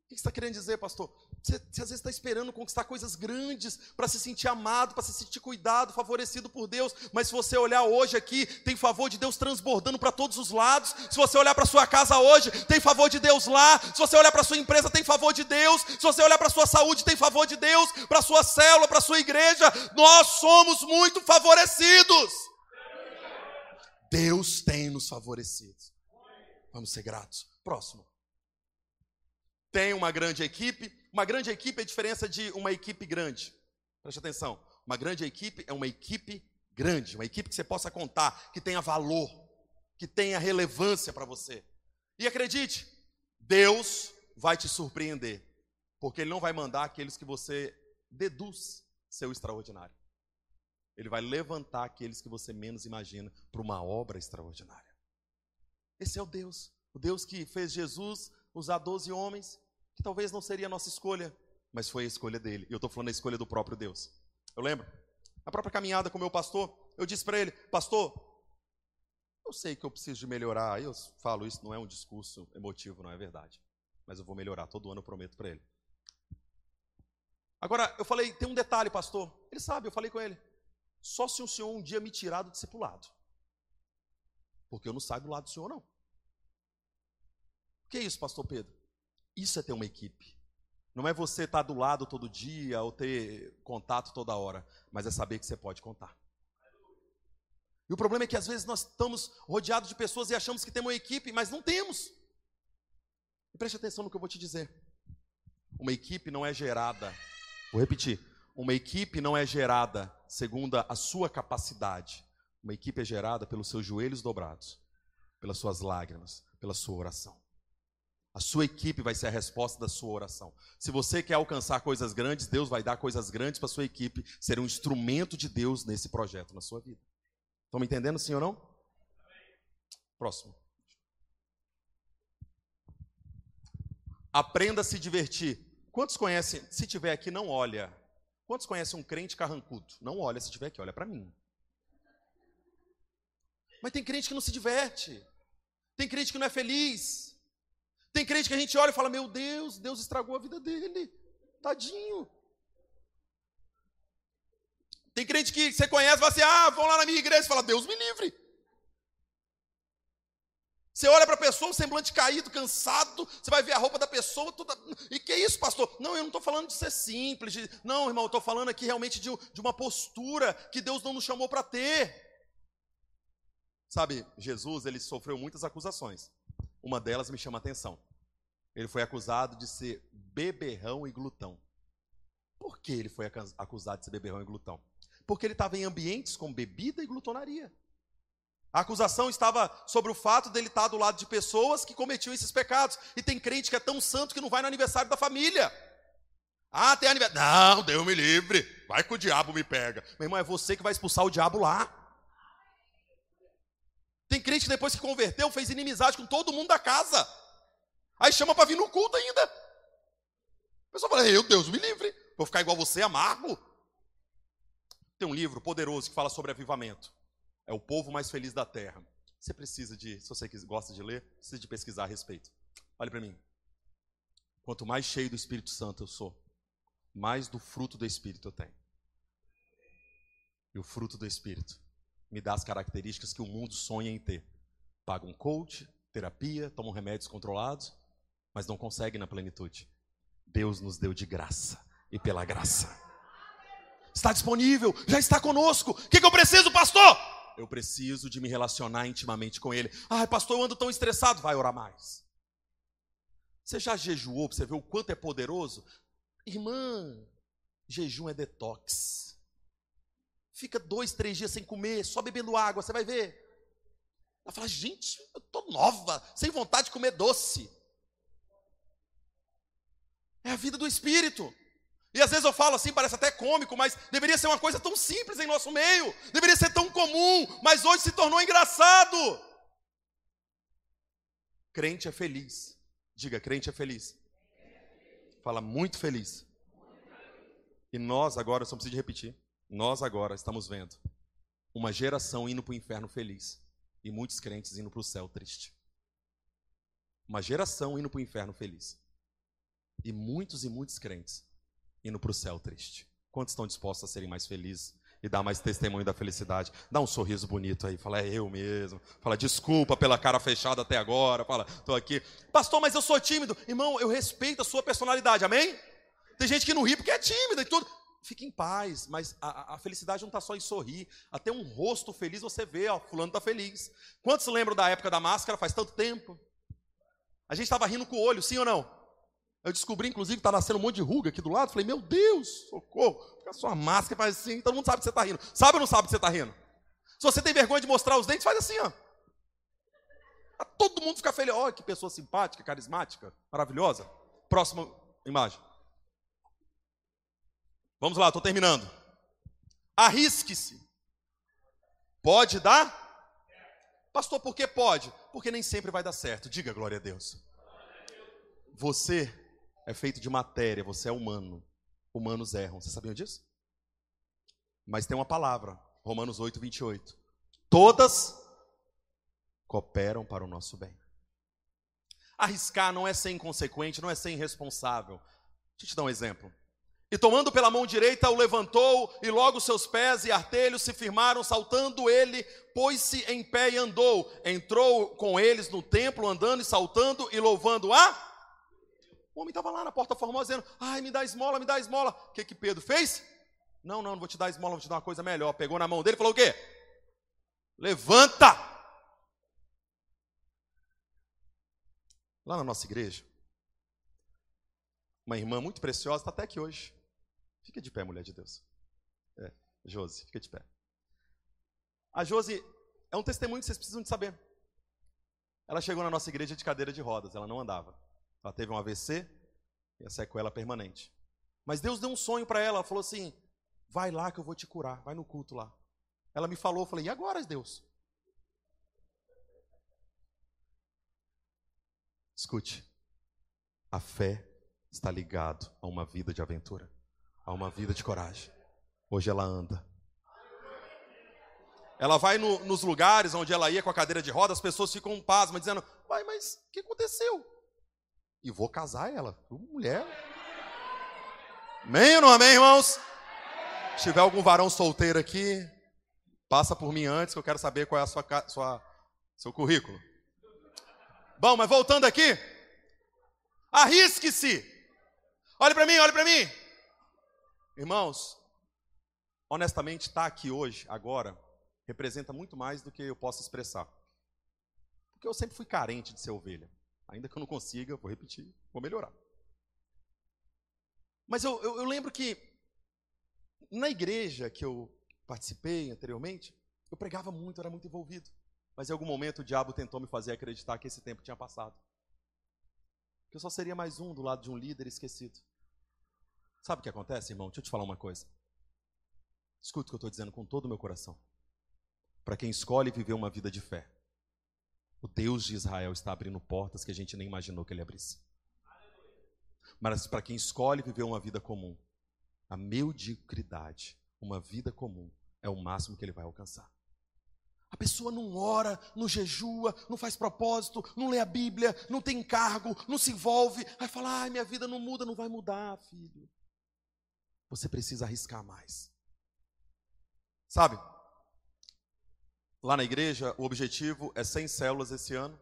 S1: O que você está querendo dizer, pastor? Você, você às vezes está esperando conquistar coisas grandes para se sentir amado, para se sentir cuidado, favorecido por Deus. Mas se você olhar hoje aqui, tem favor de Deus transbordando para todos os lados. Se você olhar para sua casa hoje, tem favor de Deus lá. Se você olhar para sua empresa, tem favor de Deus. Se você olhar para sua saúde, tem favor de Deus. Para sua célula, para sua igreja, nós somos muito favorecidos. Deus tem nos favorecido. Vamos ser gratos. Próximo tem uma grande equipe. Uma grande equipe é a diferença de uma equipe grande. Preste atenção. Uma grande equipe é uma equipe grande, uma equipe que você possa contar, que tenha valor, que tenha relevância para você. E acredite, Deus vai te surpreender, porque Ele não vai mandar aqueles que você deduz ser o extraordinário. Ele vai levantar aqueles que você menos imagina para uma obra extraordinária. Esse é o Deus, o Deus que fez Jesus usar 12 homens, que talvez não seria a nossa escolha, mas foi a escolha dele. E eu estou falando a escolha do próprio Deus. Eu lembro, a própria caminhada com o meu pastor, eu disse para ele, pastor, eu sei que eu preciso de melhorar. Eu falo isso, não é um discurso emotivo, não é verdade. Mas eu vou melhorar, todo ano eu prometo para ele. Agora, eu falei, tem um detalhe, pastor. Ele sabe, eu falei com ele. Só se o senhor um dia me tirar do discipulado. Porque eu não saio do lado do senhor, não. O que é isso, pastor Pedro? Isso é ter uma equipe. Não é você estar do lado todo dia ou ter contato toda hora, mas é saber que você pode contar. E o problema é que às vezes nós estamos rodeados de pessoas e achamos que temos uma equipe, mas não temos. E preste atenção no que eu vou te dizer. Uma equipe não é gerada, vou repetir, uma equipe não é gerada segundo a sua capacidade. Uma equipe é gerada pelos seus joelhos dobrados, pelas suas lágrimas, pela sua oração. A sua equipe vai ser a resposta da sua oração. Se você quer alcançar coisas grandes, Deus vai dar coisas grandes para a sua equipe ser um instrumento de Deus nesse projeto na sua vida. Estão me entendendo, sim ou não? Próximo. Aprenda a se divertir. Quantos conhecem? Se tiver aqui, não olha. Quantos conhecem um crente carrancudo? Não olha se tiver aqui, olha para mim. Mas tem crente que não se diverte. Tem crente que não é feliz. Tem crente que a gente olha e fala: Meu Deus, Deus estragou a vida dele. Tadinho. Tem crente que você conhece e fala assim: Ah, vão lá na minha igreja e fala: Deus me livre. Você olha para a pessoa, um semblante caído, cansado, você vai ver a roupa da pessoa toda. E que é isso, pastor? Não, eu não estou falando de ser simples. De... Não, irmão, eu estou falando aqui realmente de, de uma postura que Deus não nos chamou para ter. Sabe, Jesus, ele sofreu muitas acusações. Uma delas me chama a atenção. Ele foi acusado de ser beberrão e glutão. Por que ele foi acusado de ser beberrão e glutão? Porque ele estava em ambientes com bebida e glutonaria. A acusação estava sobre o fato dele estar do lado de pessoas que cometiam esses pecados. E tem crente que é tão santo que não vai no aniversário da família. Ah, tem aniversário. Não, Deus me livre. Vai que o diabo me pega. Meu irmão, é você que vai expulsar o diabo lá. Tem crente que depois que converteu fez inimizade com todo mundo da casa. Aí chama para vir no culto ainda. A pessoa fala, meu Deus, me livre. Vou ficar igual você, amargo. Tem um livro poderoso que fala sobre avivamento. É o povo mais feliz da terra. Você precisa de, se você gosta de ler, precisa de pesquisar a respeito. Olhe para mim. Quanto mais cheio do Espírito Santo eu sou, mais do fruto do Espírito eu tenho. E o fruto do Espírito me dá as características que o mundo sonha em ter. Paga um coach, terapia, toma remédios controlados, mas não consegue na plenitude. Deus nos deu de graça e pela graça. Está disponível, já está conosco. O que, que eu preciso, pastor? Eu preciso de me relacionar intimamente com Ele. Ai, pastor, eu ando tão estressado. Vai orar mais. Você já jejuou para você ver o quanto é poderoso? Irmã, jejum é detox. Fica dois, três dias sem comer, só bebendo água, você vai ver. Ela fala, gente, eu tô nova, sem vontade de comer doce. É a vida do Espírito. E às vezes eu falo assim, parece até cômico, mas deveria ser uma coisa tão simples em nosso meio, deveria ser tão comum, mas hoje se tornou engraçado. Crente é feliz. Diga, crente é feliz. Fala muito feliz. E nós agora, só preciso repetir, nós agora estamos vendo uma geração indo para o inferno feliz e muitos crentes indo para o céu triste. Uma geração indo para o inferno feliz e muitos e muitos crentes indo para o céu triste. Quantos estão dispostos a serem mais felizes e dar mais testemunho da felicidade? Dá um sorriso bonito aí, fala, é eu mesmo. Fala, desculpa pela cara fechada até agora. Fala, estou aqui. Pastor, mas eu sou tímido. Irmão, eu respeito a sua personalidade, amém? Tem gente que não ri porque é tímida e tudo. Fique em paz, mas a, a felicidade não está só em sorrir. Até um rosto feliz você vê, ó, fulano está feliz. Quantos lembram da época da máscara? Faz tanto tempo. A gente estava rindo com o olho, sim ou não? Eu descobri, inclusive, que está nascendo um monte de ruga aqui do lado. Falei, meu Deus, socorro. Fica a sua máscara faz assim, todo mundo sabe que você está rindo. Sabe ou não sabe que você está rindo? Se você tem vergonha de mostrar os dentes, faz assim, ó. todo mundo fica feliz. Olha que pessoa simpática, carismática, maravilhosa. Próxima imagem. Vamos lá, estou terminando. Arrisque-se. Pode dar? Pastor, por que pode? Porque nem sempre vai dar certo. Diga glória a Deus. Você é feito de matéria, você é humano. Humanos erram. Você sabiam disso? Mas tem uma palavra, Romanos 8, 28. Todas cooperam para o nosso bem. Arriscar não é ser inconsequente, não é ser irresponsável. Deixa eu te dar um exemplo. E tomando pela mão direita, o levantou, e logo seus pés e artelhos se firmaram, saltando ele, pôs-se em pé e andou. Entrou com eles no templo, andando e saltando e louvando a. O homem estava lá na porta formosa dizendo: Ai, me dá esmola, me dá esmola. O que, que Pedro fez? Não, não, não vou te dar esmola, vou te dar uma coisa melhor. Pegou na mão dele e falou: O quê? Levanta! Lá na nossa igreja, uma irmã muito preciosa, está até aqui hoje. Fica de pé, mulher de Deus. É, Josi, fica de pé. A Josi é um testemunho que vocês precisam de saber. Ela chegou na nossa igreja de cadeira de rodas, ela não andava. Ela teve um AVC e a sequela permanente. Mas Deus deu um sonho para ela, ela falou assim: vai lá que eu vou te curar, vai no culto lá. Ela me falou, eu falei: e agora, Deus? Escute, a fé está ligado a uma vida de aventura a uma vida de coragem. Hoje ela anda. Ela vai no, nos lugares onde ela ia com a cadeira de rodas, as pessoas ficam pasmas, dizendo: Pai, mas o que aconteceu? E vou casar ela, mulher. Amém ou não amém, irmãos? Se tiver algum varão solteiro aqui, passa por mim antes, que eu quero saber qual é a sua, sua seu currículo. Bom, mas voltando aqui, arrisque-se. Olhe para mim, olhe para mim. Irmãos, honestamente, estar tá aqui hoje, agora, representa muito mais do que eu posso expressar. Porque eu sempre fui carente de ser ovelha. Ainda que eu não consiga, vou repetir, vou melhorar. Mas eu, eu, eu lembro que na igreja que eu participei anteriormente, eu pregava muito, era muito envolvido. Mas em algum momento o diabo tentou me fazer acreditar que esse tempo tinha passado. Eu só seria mais um do lado de um líder esquecido. Sabe o que acontece, irmão? Deixa eu te falar uma coisa. Escuta o que eu estou dizendo com todo o meu coração. Para quem escolhe viver uma vida de fé, o Deus de Israel está abrindo portas que a gente nem imaginou que ele abrisse. Mas para quem escolhe viver uma vida comum, a mediocridade, uma vida comum, é o máximo que ele vai alcançar. A pessoa não ora, não jejua, não faz propósito, não lê a Bíblia, não tem encargo, não se envolve, vai falar: ai, minha vida não muda, não vai mudar, filho você precisa arriscar mais. Sabe? Lá na igreja, o objetivo é 100 células esse ano.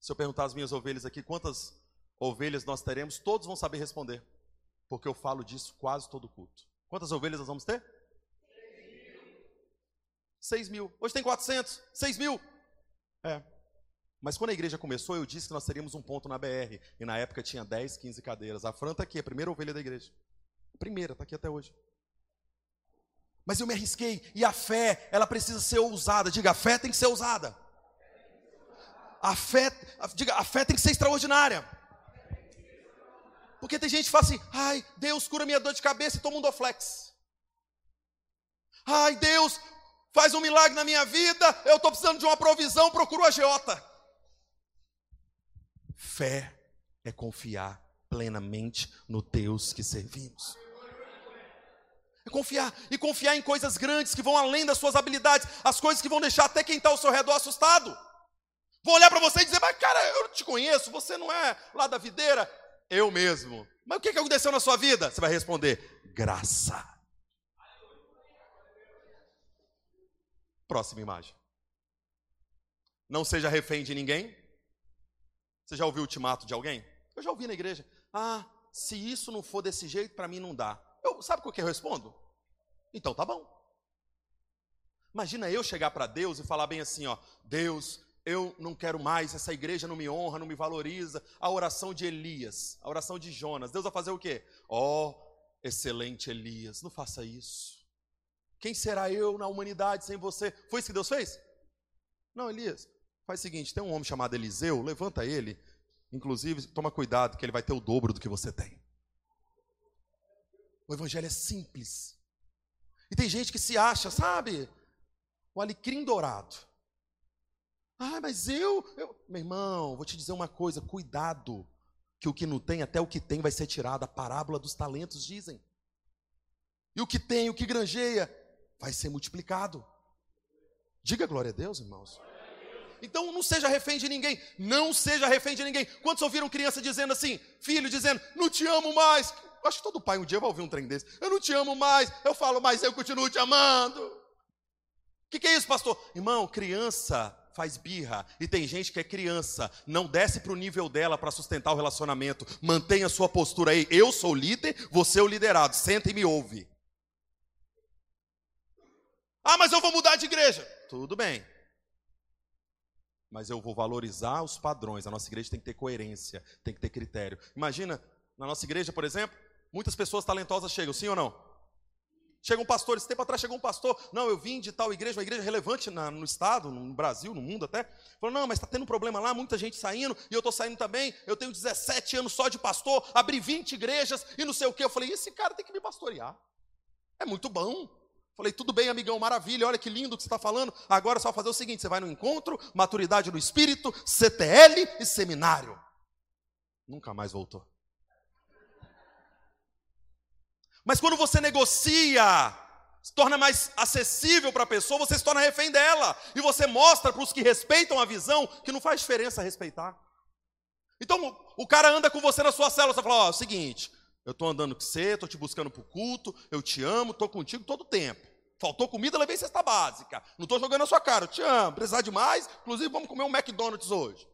S1: Se eu perguntar às minhas ovelhas aqui quantas ovelhas nós teremos, todos vão saber responder, porque eu falo disso quase todo culto. Quantas ovelhas nós vamos ter? 6 mil. Hoje tem 400, 6 mil. É. Mas quando a igreja começou, eu disse que nós teríamos um ponto na BR. E na época tinha 10, 15 cadeiras. A Fran está aqui, a primeira ovelha da igreja. A primeira, está aqui até hoje. Mas eu me arrisquei. E a fé, ela precisa ser ousada. Diga, a fé tem que ser ousada. A fé, diga, a fé tem que ser extraordinária. Porque tem gente que fala assim: ai, Deus cura minha dor de cabeça e toma um Doflex. Ai, Deus faz um milagre na minha vida, eu estou precisando de uma provisão, procuro a Geota. Fé é confiar plenamente no Deus que servimos. É confiar, e confiar em coisas grandes que vão além das suas habilidades, as coisas que vão deixar até quem está ao seu redor assustado. Vão olhar para você e dizer, mas cara, eu te conheço, você não é lá da videira, eu mesmo. Mas o que aconteceu na sua vida? Você vai responder: graça. Próxima imagem. Não seja refém de ninguém. Você já ouviu o ultimato de alguém? Eu já ouvi na igreja. Ah, se isso não for desse jeito, para mim não dá. Eu, sabe o que eu respondo? Então tá bom. Imagina eu chegar para Deus e falar bem assim, ó, Deus, eu não quero mais, essa igreja não me honra, não me valoriza. A oração de Elias, a oração de Jonas. Deus vai fazer o quê? Ó, oh, excelente Elias, não faça isso. Quem será eu na humanidade sem você? Foi isso que Deus fez? Não, Elias, faz o seguinte: tem um homem chamado Eliseu, levanta ele. Inclusive, toma cuidado, que ele vai ter o dobro do que você tem. O evangelho é simples. E tem gente que se acha, sabe? O alecrim dourado. Ah, mas eu, eu. Meu irmão, vou te dizer uma coisa: cuidado, que o que não tem, até o que tem vai ser tirado. A parábola dos talentos dizem. E o que tem, o que granjeia, vai ser multiplicado. Diga glória a Deus, irmãos. Então não seja refém de ninguém. Não seja refém de ninguém. Quantos ouviram criança dizendo assim, filho dizendo, não te amo mais? Acho que todo pai um dia vai ouvir um trem desse. Eu não te amo mais. Eu falo, mas eu continuo te amando. O que, que é isso, pastor? Irmão, criança faz birra e tem gente que é criança, não desce para o nível dela para sustentar o relacionamento. Mantenha sua postura aí. Eu sou o líder, você é o liderado. Senta e me ouve. Ah, mas eu vou mudar de igreja. Tudo bem. Mas eu vou valorizar os padrões. A nossa igreja tem que ter coerência, tem que ter critério. Imagina, na nossa igreja, por exemplo, muitas pessoas talentosas chegam, sim ou não? Chega um pastor, esse tempo atrás chegou um pastor, não, eu vim de tal igreja, uma igreja relevante na, no estado, no Brasil, no mundo até. Falou, não, mas está tendo um problema lá, muita gente saindo, e eu estou saindo também. Eu tenho 17 anos só de pastor, abri 20 igrejas e não sei o que. Eu falei, esse cara tem que me pastorear. É muito bom. Falei, tudo bem, amigão, maravilha, olha que lindo que você está falando. Agora é só fazer o seguinte: você vai no encontro, maturidade no espírito, CTL e seminário. Nunca mais voltou. Mas quando você negocia, se torna mais acessível para a pessoa, você se torna refém dela. E você mostra para os que respeitam a visão que não faz diferença respeitar. Então, o cara anda com você na sua célula, você fala: Ó, oh, é o seguinte, eu estou andando com você, estou te buscando para o culto, eu te amo, estou contigo todo o tempo. Faltou comida, levei cesta básica. Não estou jogando na sua cara, eu te amo. Precisar de mais, inclusive vamos comer um McDonald's hoje.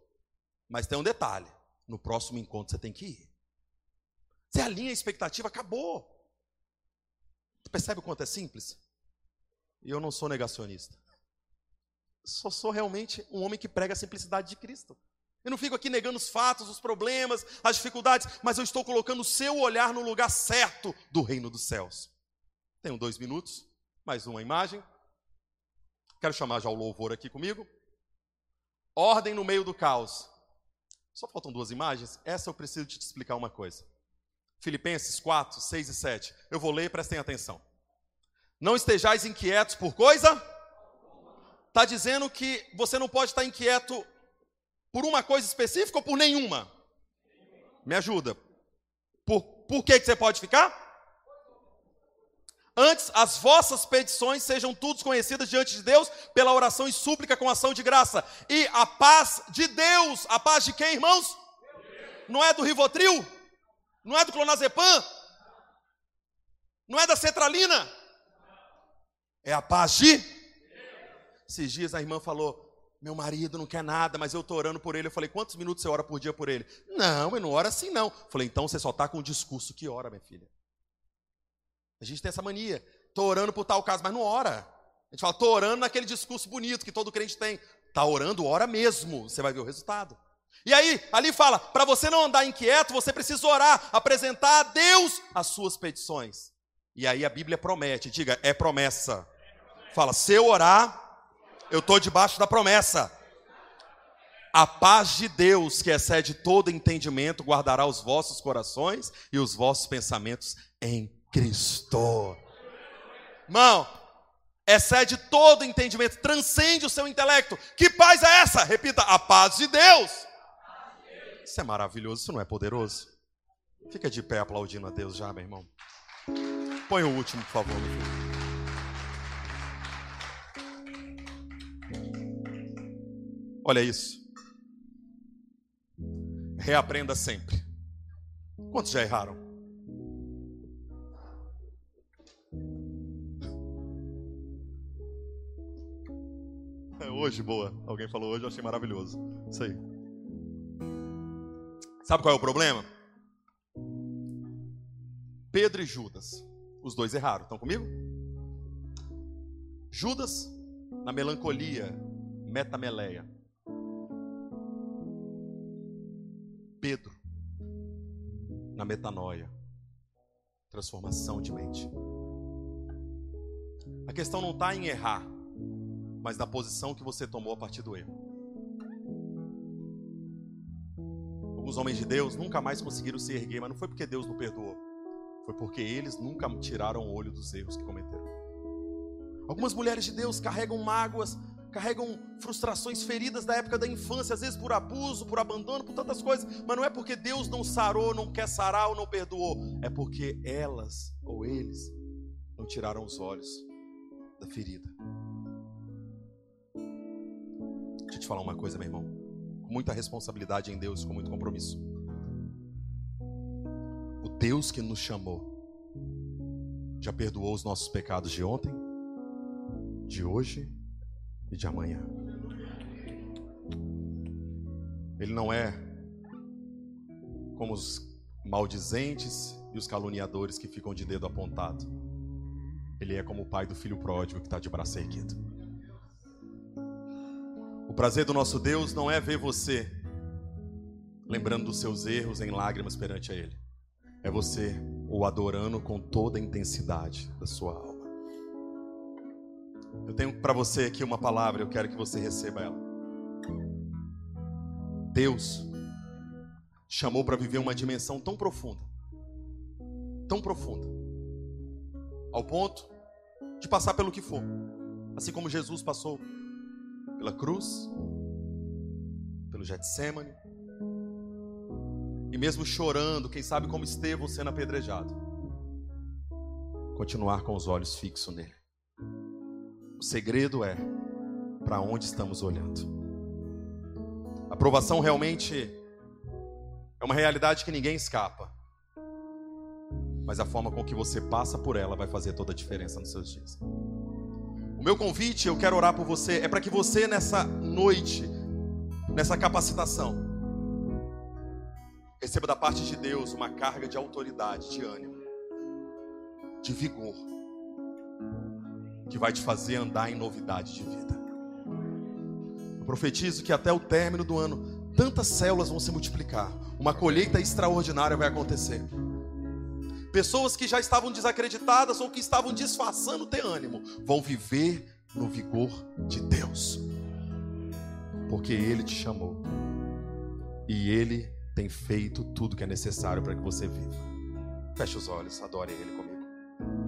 S1: Mas tem um detalhe: no próximo encontro você tem que ir. Você alinha a expectativa, acabou. Percebe o quanto é simples? E eu não sou negacionista. Só sou realmente um homem que prega a simplicidade de Cristo. Eu não fico aqui negando os fatos, os problemas, as dificuldades, mas eu estou colocando o seu olhar no lugar certo do reino dos céus. Tenho dois minutos, mais uma imagem. Quero chamar já o louvor aqui comigo. Ordem no meio do caos. Só faltam duas imagens. Essa eu preciso te explicar uma coisa. Filipenses 4, 6 e 7. Eu vou ler prestem atenção. Não estejais inquietos por coisa. Está dizendo que você não pode estar inquieto por uma coisa específica ou por nenhuma? Me ajuda. Por, por que, que você pode ficar? Antes, as vossas petições sejam todas conhecidas diante de Deus pela oração e súplica com ação de graça. E a paz de Deus, a paz de quem, irmãos? Não é do Rivotril? Não é do clonazepam? Não é da cetralina? É a paz de? Esses dias a irmã falou: Meu marido não quer nada, mas eu estou orando por ele. Eu falei: Quantos minutos você ora por dia por ele? Não, eu não oro assim não. Eu falei: Então você só está com o discurso que ora, minha filha. A gente tem essa mania. Estou orando por tal caso, mas não ora. A gente fala, estou orando naquele discurso bonito que todo crente tem. Está orando, ora mesmo, você vai ver o resultado. E aí, ali fala, para você não andar inquieto, você precisa orar, apresentar a Deus as suas petições. E aí a Bíblia promete, diga, é promessa. Fala, se eu orar, eu estou debaixo da promessa. A paz de Deus, que excede todo entendimento, guardará os vossos corações e os vossos pensamentos em Cristo. Irmão, excede todo entendimento, transcende o seu intelecto. Que paz é essa? Repita: a paz de Deus. Isso é maravilhoso, isso não é poderoso? Fica de pé aplaudindo a Deus já, meu irmão. Põe o último, por favor, meu. Olha isso. Reaprenda sempre. Quantos já erraram? É hoje, boa. Alguém falou hoje, eu achei maravilhoso. Isso aí. Sabe qual é o problema? Pedro e Judas. Os dois erraram. Estão comigo? Judas, na melancolia, metameleia. Pedro, na metanoia, transformação de mente. A questão não está em errar, mas na posição que você tomou a partir do erro. Alguns homens de Deus nunca mais conseguiram se erguer, mas não foi porque Deus não perdoou, foi porque eles nunca tiraram o olho dos erros que cometeram. Algumas mulheres de Deus carregam mágoas carregam frustrações, feridas da época da infância, às vezes por abuso, por abandono, por tantas coisas, mas não é porque Deus não sarou, não quer sarar ou não perdoou, é porque elas ou eles não tiraram os olhos da ferida. Deixa eu te falar uma coisa, meu irmão, com muita responsabilidade em Deus, com muito compromisso. O Deus que nos chamou já perdoou os nossos pecados de ontem, de hoje e de amanhã. Ele não é como os maldizentes e os caluniadores que ficam de dedo apontado. Ele é como o pai do filho pródigo que está de braço erguido. O prazer do nosso Deus não é ver você lembrando dos seus erros em lágrimas perante a Ele. É você o adorando com toda a intensidade da sua alma. Eu tenho para você aqui uma palavra, eu quero que você receba ela. Deus chamou para viver uma dimensão tão profunda, tão profunda, ao ponto de passar pelo que for, assim como Jesus passou pela cruz, pelo Getsemane, e mesmo chorando, quem sabe como Estevão sendo apedrejado, continuar com os olhos fixos nele. O segredo é para onde estamos olhando. A aprovação realmente é uma realidade que ninguém escapa. Mas a forma com que você passa por ela vai fazer toda a diferença nos seus dias. O meu convite, eu quero orar por você, é para que você nessa noite, nessa capacitação, receba da parte de Deus uma carga de autoridade, de ânimo, de vigor que vai te fazer andar em novidade de vida. Eu profetizo que até o término do ano, tantas células vão se multiplicar, uma colheita extraordinária vai acontecer. Pessoas que já estavam desacreditadas ou que estavam disfarçando ter ânimo, vão viver no vigor de Deus, porque Ele te chamou e Ele tem feito tudo que é necessário para que você viva. Feche os olhos, adore Ele comigo.